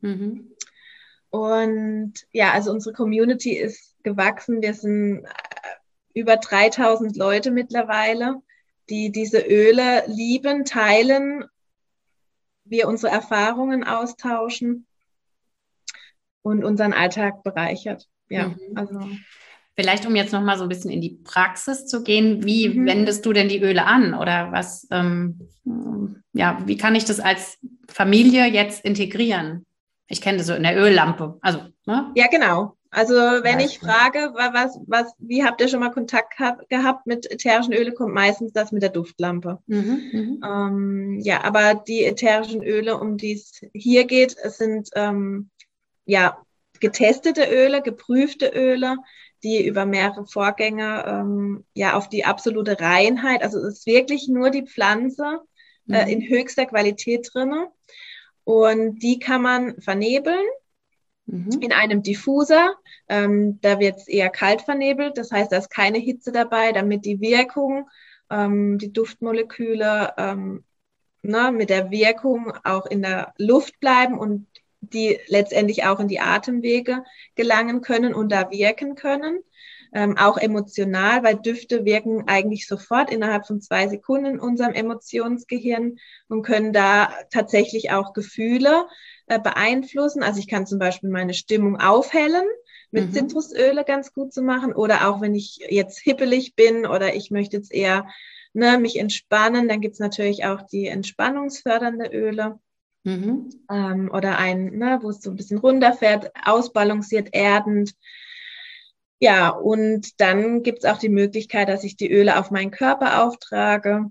Mhm. Und ja, also unsere Community ist gewachsen. Wir sind äh, über 3000 Leute mittlerweile, die diese Öle lieben, teilen, wir unsere Erfahrungen austauschen und unseren Alltag bereichert. Ja, mhm. also. Vielleicht, um jetzt noch mal so ein bisschen in die Praxis zu gehen, wie mhm. wendest du denn die Öle an oder was, ähm, ja, wie kann ich das als Familie jetzt integrieren? Ich kenne das so in der Öllampe. Also, ne? Ja, genau. Also wenn ich frage, was, was, wie habt ihr schon mal Kontakt gehabt mit ätherischen Öle, kommt meistens das mit der Duftlampe. Mhm, mhm, ähm, ja, aber die ätherischen Öle, um die es hier geht, es sind ähm, ja getestete Öle, geprüfte Öle, die über mehrere Vorgänge ähm, ja auf die absolute Reinheit, also es ist wirklich nur die Pflanze äh, mhm. in höchster Qualität drinne und die kann man vernebeln mhm. in einem Diffuser. Ähm, da wird es eher kalt vernebelt, das heißt, da ist keine Hitze dabei, damit die Wirkung, ähm, die Duftmoleküle ähm, ne, mit der Wirkung auch in der Luft bleiben und die letztendlich auch in die Atemwege gelangen können und da wirken können ähm, auch emotional, weil Düfte wirken eigentlich sofort innerhalb von zwei Sekunden in unserem Emotionsgehirn und können da tatsächlich auch Gefühle äh, beeinflussen. Also ich kann zum Beispiel meine Stimmung aufhellen mit mhm. Zitrusöle ganz gut zu machen oder auch wenn ich jetzt hippelig bin oder ich möchte jetzt eher ne, mich entspannen, dann gibt's natürlich auch die entspannungsfördernde Öle. Mhm. Ähm, oder ein, ne, wo es so ein bisschen runterfährt, ausbalanciert, erdend. Ja, und dann gibt es auch die Möglichkeit, dass ich die Öle auf meinen Körper auftrage.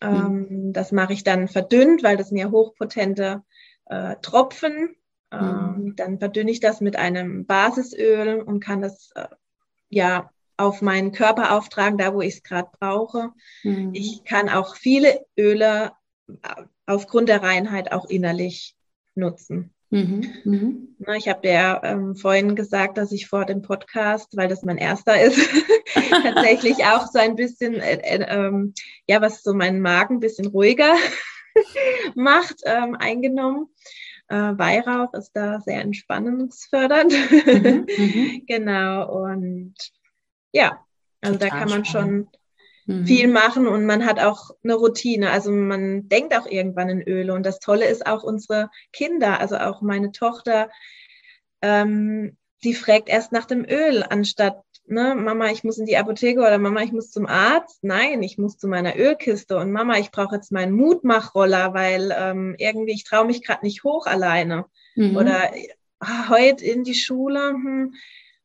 Ähm, mhm. Das mache ich dann verdünnt, weil das sind ja hochpotente äh, Tropfen. Ähm, mhm. Dann verdünne ich das mit einem Basisöl und kann das äh, ja auf meinen Körper auftragen, da wo ich es gerade brauche. Mhm. Ich kann auch viele Öle äh, aufgrund der Reinheit auch innerlich nutzen. Mhm, mhm. Na, ich habe dir ähm, vorhin gesagt, dass ich vor dem Podcast, weil das mein erster ist, tatsächlich auch so ein bisschen, äh, äh, ähm, ja, was so meinen Magen ein bisschen ruhiger macht, ähm, eingenommen. Äh, Weihrauch ist da sehr entspannungsfördernd. Mhm, mhm. genau, und ja, also Total da kann man spannend. schon mhm. viel machen und man hat auch eine Routine. Also man denkt auch irgendwann in Öle. Und das Tolle ist auch unsere Kinder, also auch meine Tochter, ähm, die fragt erst nach dem Öl, anstatt, ne, Mama, ich muss in die Apotheke oder Mama, ich muss zum Arzt. Nein, ich muss zu meiner Ölkiste und Mama, ich brauche jetzt meinen Mutmachroller, weil ähm, irgendwie ich traue mich gerade nicht hoch alleine. Mhm. Oder ah, heute in die Schule, hm,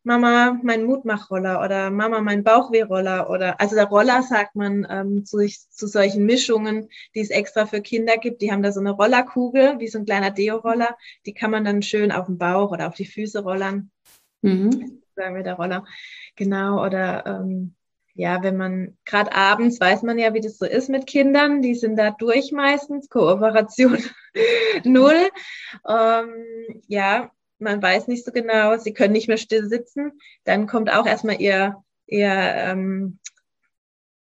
Mama, mein Mutmachroller oder Mama, mein Bauchwehroller oder also der Roller sagt man ähm, zu, zu solchen Mischungen, die es extra für Kinder gibt. Die haben da so eine Rollerkugel, wie so ein kleiner Deo-Roller. Die kann man dann schön auf den Bauch oder auf die Füße rollern. Mhm. Sagen wir der Roller. Genau, oder ähm, ja, wenn man gerade abends weiß man ja, wie das so ist mit Kindern, die sind da durch meistens, Kooperation null. Ähm, ja, man weiß nicht so genau, sie können nicht mehr still sitzen, dann kommt auch erstmal ihr, ihr ähm,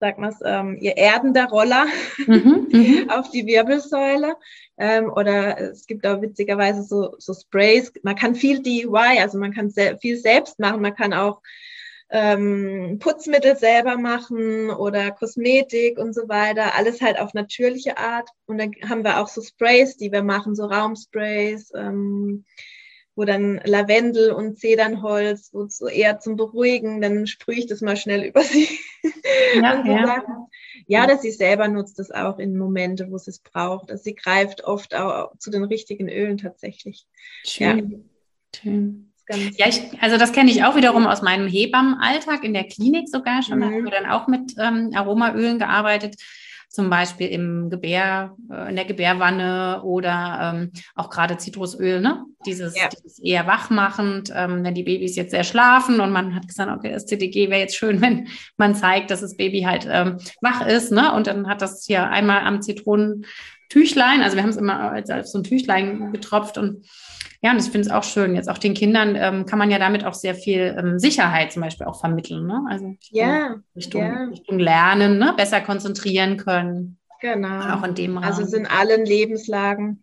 sag mal ähm, ihr erdender Roller mhm, mhm, auf die Wirbelsäule. Ähm, oder es gibt auch witzigerweise so, so Sprays. Man kann viel DIY, also man kann sehr, viel selbst machen. Man kann auch ähm, Putzmittel selber machen oder Kosmetik und so weiter. Alles halt auf natürliche Art. Und dann haben wir auch so Sprays, die wir machen, so Raumsprays. Ähm, wo dann Lavendel und Zedernholz, wo so eher zum Beruhigen, dann sprühe ich das mal schnell über sie. Ja, so ja. ja, dass sie selber nutzt es auch in Momente, wo sie es braucht. Also sie greift oft auch zu den richtigen Ölen tatsächlich. Schön. Ja. Schön. Ja, ich, also das kenne ich auch wiederum aus meinem Hebammenalltag in der Klinik sogar schon. Mhm. Da haben wir dann auch mit ähm, Aromaölen gearbeitet zum Beispiel im Gebär, äh, in der Gebärwanne oder ähm, auch gerade Zitrusöl, ne? Dieses, ja. dieses eher wachmachend, ähm, wenn die Babys jetzt sehr schlafen und man hat gesagt, okay, das CTG wäre jetzt schön, wenn man zeigt, dass das Baby halt ähm, wach ist, ne? Und dann hat das hier einmal am Zitronentüchlein, also wir haben es immer als, so ein Tüchlein getropft und ja, und ich finde es auch schön. Jetzt auch den Kindern ähm, kann man ja damit auch sehr viel ähm, Sicherheit zum Beispiel auch vermitteln. Ne? Also ja, Richtung, ja. Richtung Lernen, ne? besser konzentrieren können. Genau. Auch in dem Rahmen. Also es in allen Lebenslagen.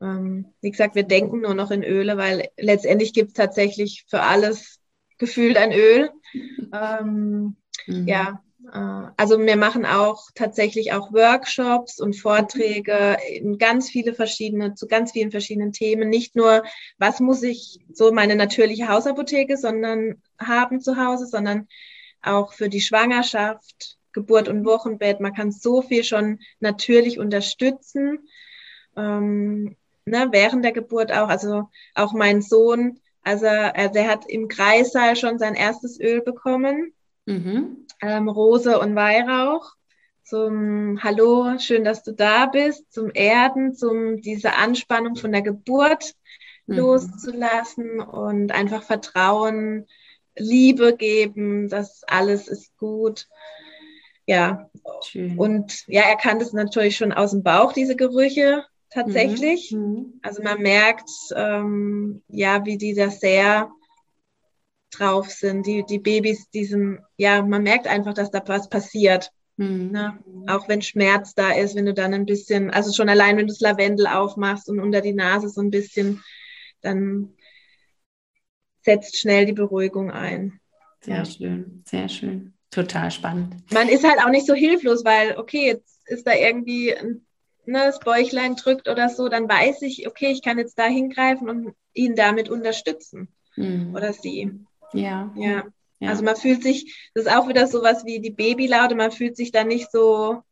Ähm, wie gesagt, wir denken nur noch in Öle, weil letztendlich gibt es tatsächlich für alles gefühlt ein Öl. Ähm, mhm. Ja, also wir machen auch tatsächlich auch Workshops und Vorträge in ganz viele verschiedene, zu ganz vielen verschiedenen Themen. Nicht nur, was muss ich so meine natürliche Hausapotheke, sondern haben zu Hause, sondern auch für die Schwangerschaft, Geburt und Wochenbett. Man kann so viel schon natürlich unterstützen. Ähm, ne, während der Geburt auch. Also auch mein Sohn, also er, der hat im Kreissaal schon sein erstes Öl bekommen. Mhm ähm, Rose und Weihrauch zum Hallo, schön, dass du da bist, zum Erden, zum diese Anspannung von der Geburt mhm. loszulassen und einfach Vertrauen, Liebe geben, dass alles ist gut. Ja, schön. und ja, er kann das natürlich schon aus dem Bauch, diese Gerüche tatsächlich. Mhm. mhm. Also man merkt, ähm, ja, wie die das sehr drauf sind, die, die Babys, diesen, ja, man merkt einfach, dass da was passiert. Mhm. Ne? Auch wenn Schmerz da ist, wenn du dann ein bisschen, also schon allein, wenn du das Lavendel aufmachst und unter die Nase so ein bisschen, dann setzt schnell die Beruhigung ein. Sehr ja. schön, sehr schön. Total spannend. Man ist halt auch nicht so hilflos, weil, okay, jetzt ist da irgendwie ne, das Bäuchlein drückt oder so, dann weiß ich, okay, ich kann jetzt da hingreifen und ihn damit unterstützen. Mhm. Oder sie. Ja. Ja. ja. Also man fühlt sich, das ist auch wieder sowas wie die Babylaute, man fühlt sich da nicht so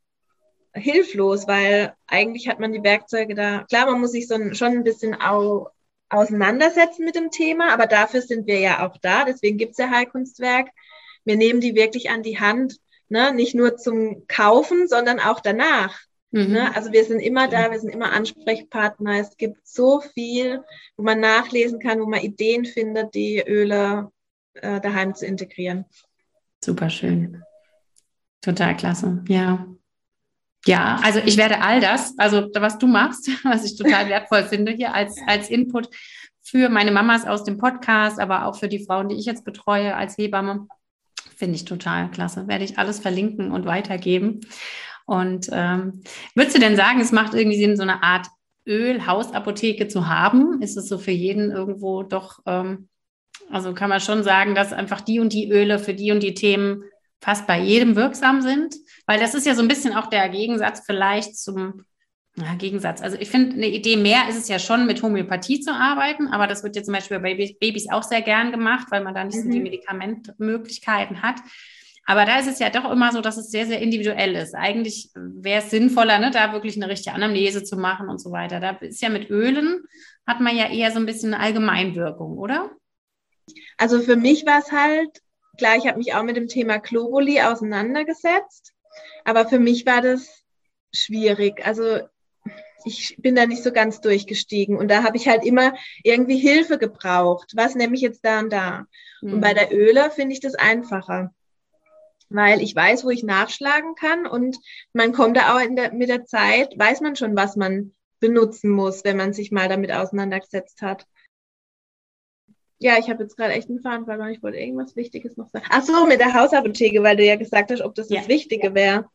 hilflos, weil eigentlich hat man die Werkzeuge da. Klar, man muss sich so ein, schon ein bisschen au, auseinandersetzen mit dem Thema, aber dafür sind wir ja auch da. Deswegen gibt es ja Heilkunstwerk. Wir nehmen die wirklich an die Hand, ne? nicht nur zum Kaufen, sondern auch danach. Mhm. Ne? Also wir sind immer da, wir sind immer Ansprechpartner. Es gibt so viel, wo man nachlesen kann, wo man Ideen findet, die Öle äh, daheim zu integrieren. Super schön. Total klasse. Ja. Ja, also ich werde all das, also was du machst, was ich total wertvoll finde hier als, als Input für meine Mamas aus dem Podcast, aber auch für die Frauen, die ich jetzt betreue als Hebamme, finde ich total klasse. Werde ich alles verlinken und weitergeben. Und ähm, würdest du denn sagen, es macht irgendwie Sinn, so eine Art Öl-Hausapotheke zu haben? Ist es so für jeden irgendwo doch ähm, also kann man schon sagen, dass einfach die und die Öle für die und die Themen fast bei jedem wirksam sind, weil das ist ja so ein bisschen auch der Gegensatz vielleicht zum ja, Gegensatz. Also ich finde, eine Idee mehr ist es ja schon, mit Homöopathie zu arbeiten, aber das wird jetzt zum Beispiel bei Babys auch sehr gern gemacht, weil man da nicht so die mhm. Medikamentmöglichkeiten hat. Aber da ist es ja doch immer so, dass es sehr, sehr individuell ist. Eigentlich wäre es sinnvoller, ne, da wirklich eine richtige Anamnese zu machen und so weiter. Da ist ja mit Ölen, hat man ja eher so ein bisschen eine Allgemeinwirkung, oder? Also für mich war es halt, klar, ich habe mich auch mit dem Thema Globuli auseinandergesetzt, aber für mich war das schwierig. Also ich bin da nicht so ganz durchgestiegen und da habe ich halt immer irgendwie Hilfe gebraucht. Was nehme ich jetzt da und da? Mhm. Und bei der Öle finde ich das einfacher, weil ich weiß, wo ich nachschlagen kann und man kommt da auch der, mit der Zeit, weiß man schon, was man benutzen muss, wenn man sich mal damit auseinandergesetzt hat. Ja, ich habe jetzt gerade echt einen Faden verloren. Ich wollte irgendwas Wichtiges noch sagen. Ach so, mit der Hausapotheke, weil du ja gesagt hast, ob das ja. das Wichtige wäre.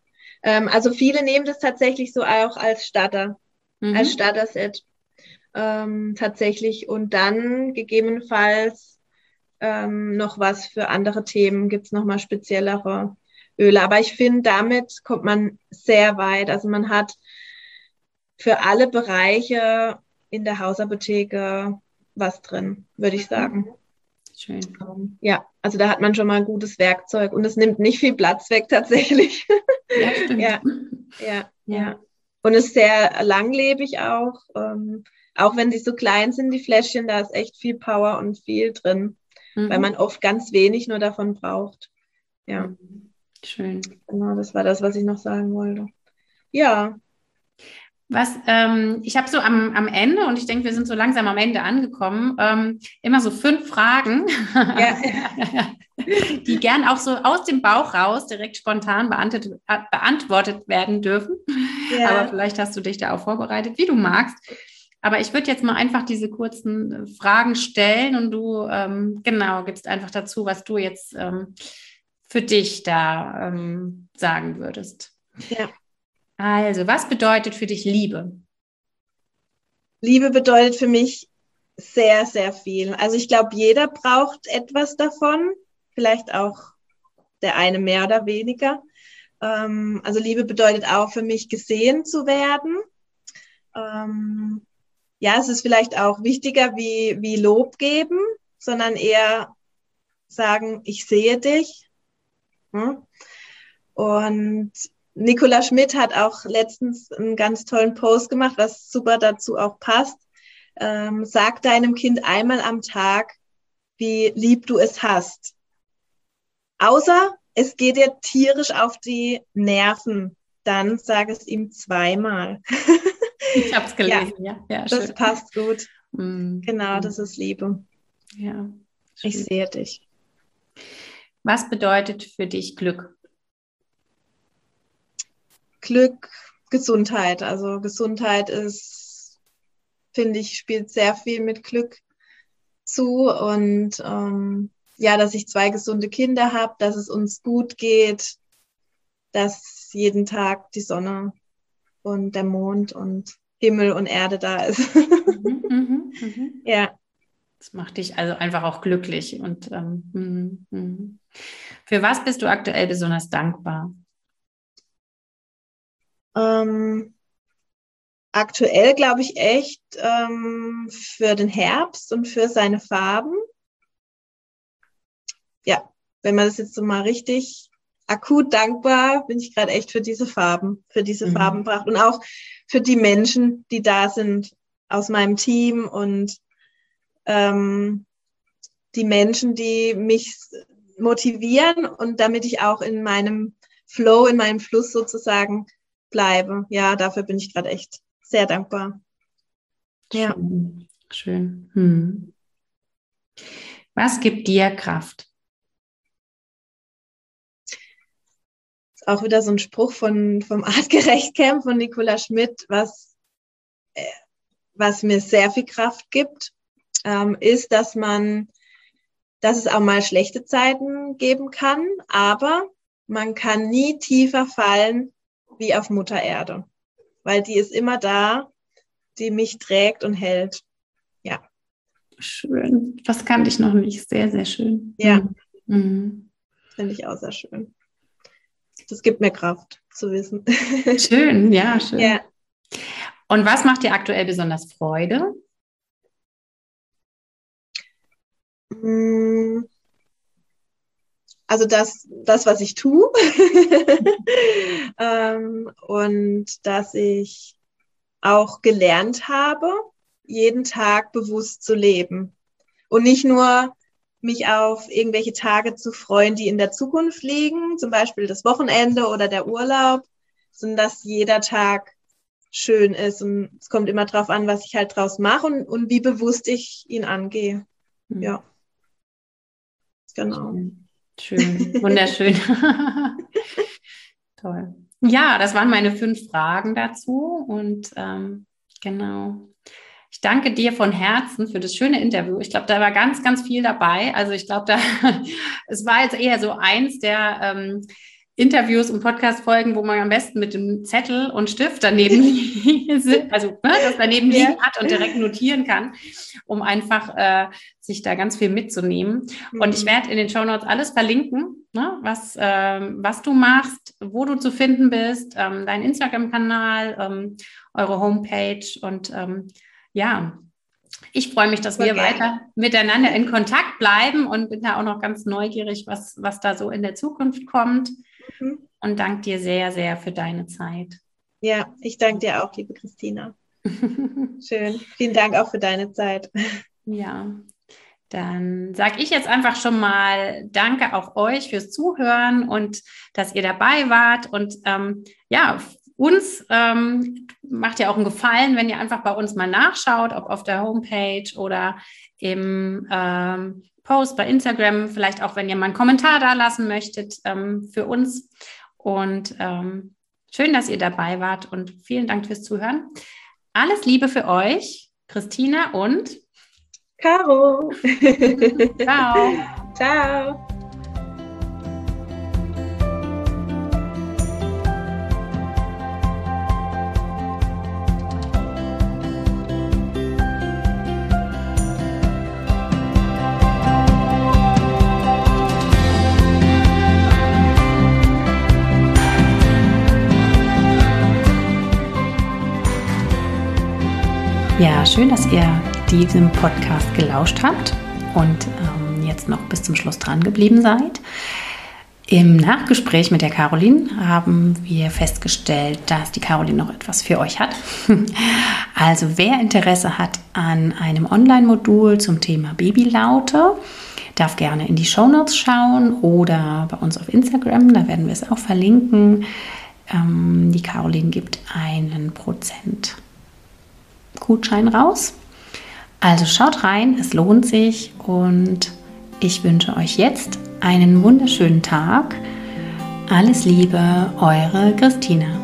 Ähm, also viele nehmen das tatsächlich so auch als Starter, mhm. als Starter-Set. Ähm, tatsächlich. Und dann gegebenenfalls ähm, noch was für andere Themen. Gibt es nochmal speziellere Öle. Aber ich finde, damit kommt man sehr weit. Also man hat für alle Bereiche in der Hausapotheke was drin, würde ich sagen. Schön. Um, ja, also da hat man schon mal ein gutes Werkzeug und es nimmt nicht viel Platz weg tatsächlich. Ja, stimmt. ja, ja, ja. Und ist sehr langlebig auch. Ähm, auch wenn die so klein sind, die Fläschchen, da ist echt viel Power und viel drin, mhm. weil man oft ganz wenig nur davon braucht. Ja. Schön. Genau, das war das, was ich noch sagen wollte. Ja, was ähm, ich habe so am, am Ende, und ich denke, wir sind so langsam am Ende angekommen, ähm, immer so fünf Fragen, ja. die gern auch so aus dem Bauch raus direkt spontan beantwortet, äh, beantwortet werden dürfen. Ja. Aber vielleicht hast du dich da auch vorbereitet, wie du magst. Aber ich würde jetzt mal einfach diese kurzen Fragen stellen und du ähm, genau gibst einfach dazu, was du jetzt ähm, für dich da ähm, sagen würdest. Ja. Also, was bedeutet für dich Liebe? Liebe bedeutet für mich sehr, sehr viel. Also ich glaube, jeder braucht etwas davon, vielleicht auch der eine mehr oder weniger. Ähm, also Liebe bedeutet auch für mich gesehen zu werden. Ähm, ja, es ist vielleicht auch wichtiger wie, wie Lob geben, sondern eher sagen, ich sehe dich. Hm? Und Nicola Schmidt hat auch letztens einen ganz tollen Post gemacht, was super dazu auch passt. Ähm, sag deinem Kind einmal am Tag, wie lieb du es hast. Außer es geht dir tierisch auf die Nerven, dann sag es ihm zweimal. ich habe es gelesen, ja. ja. ja das passt gut. Mm. Genau, das ist Liebe. Ja. Schön. Ich sehe dich. Was bedeutet für dich Glück? Glück, Gesundheit. Also Gesundheit ist, finde ich, spielt sehr viel mit Glück zu und ähm, ja, dass ich zwei gesunde Kinder habe, dass es uns gut geht, dass jeden Tag die Sonne und der Mond und Himmel und Erde da ist. Mhm, mhm, mhm. Ja. Das macht dich also einfach auch glücklich. Und ähm, mhm, mhm. für was bist du aktuell besonders dankbar? Ähm, aktuell glaube ich echt ähm, für den Herbst und für seine Farben. Ja, wenn man das jetzt so mal richtig akut dankbar, bin ich gerade echt für diese Farben, für diese mhm. Farbenpracht und auch für die Menschen, die da sind aus meinem Team und ähm, die Menschen, die mich motivieren und damit ich auch in meinem Flow, in meinem Fluss sozusagen bleibe. Ja, dafür bin ich gerade echt sehr dankbar. Ja. Schön. Schön. Hm. Was gibt dir Kraft? Ist auch wieder so ein Spruch von, vom Artgerecht Camp von Nicola Schmidt, was, äh, was mir sehr viel Kraft gibt, ähm, ist, dass man, dass es auch mal schlechte Zeiten geben kann, aber man kann nie tiefer fallen, wie auf Mutter Erde, weil die ist immer da, die mich trägt und hält. Ja. Schön. Das kannte ich noch nicht. Sehr, sehr schön. Ja. Mhm. Finde ich auch sehr schön. Das gibt mir Kraft zu wissen. Schön, ja, schön. Ja. Und was macht dir aktuell besonders Freude? Mm also das, das was ich tue. ähm, und dass ich auch gelernt habe, jeden Tag bewusst zu leben. Und nicht nur mich auf irgendwelche Tage zu freuen, die in der Zukunft liegen, zum Beispiel das Wochenende oder der Urlaub, sondern dass jeder Tag schön ist. Und es kommt immer darauf an, was ich halt draus mache und, und wie bewusst ich ihn angehe. Mhm. Ja. Genau. Schön, wunderschön. Toll. Ja, das waren meine fünf Fragen dazu. Und ähm, genau. ich danke dir von Herzen für das schöne Interview. Ich glaube, da war ganz, ganz viel dabei. Also ich glaube, da es war jetzt eher so eins der ähm, Interviews und Podcast-Folgen, wo man am besten mit dem Zettel und Stift daneben, also ne, das daneben ja. liegen hat und direkt notieren kann, um einfach äh, sich da ganz viel mitzunehmen. Mhm. Und ich mhm. werde in den Show Notes alles verlinken, ne, was, ähm, was du machst, wo du zu finden bist, ähm, dein Instagram-Kanal, ähm, eure Homepage und ähm, ja, ich freue mich, dass Voll wir gerne. weiter miteinander in Kontakt bleiben und bin da auch noch ganz neugierig, was, was da so in der Zukunft kommt. Mhm. Und danke dir sehr, sehr für deine Zeit. Ja, ich danke dir auch, liebe Christina. Schön. Vielen Dank auch für deine Zeit. Ja, dann sage ich jetzt einfach schon mal Danke auch euch fürs Zuhören und dass ihr dabei wart. Und ähm, ja, uns ähm, macht ja auch einen Gefallen, wenn ihr einfach bei uns mal nachschaut, ob auf der Homepage oder im ähm, Post bei Instagram, vielleicht auch, wenn ihr mal einen Kommentar da lassen möchtet ähm, für uns. Und ähm, schön, dass ihr dabei wart und vielen Dank fürs Zuhören. Alles Liebe für euch, Christina und Caro. Ciao. Ciao. Schön, dass ihr diesem Podcast gelauscht habt und ähm, jetzt noch bis zum Schluss dran geblieben seid. Im Nachgespräch mit der Caroline haben wir festgestellt, dass die Caroline noch etwas für euch hat. Also wer Interesse hat an einem Online-Modul zum Thema Babylaute, darf gerne in die Shownotes schauen oder bei uns auf Instagram, da werden wir es auch verlinken. Ähm, die Caroline gibt einen Prozent Gutschein raus. Also schaut rein, es lohnt sich und ich wünsche euch jetzt einen wunderschönen Tag. Alles Liebe, eure Christina.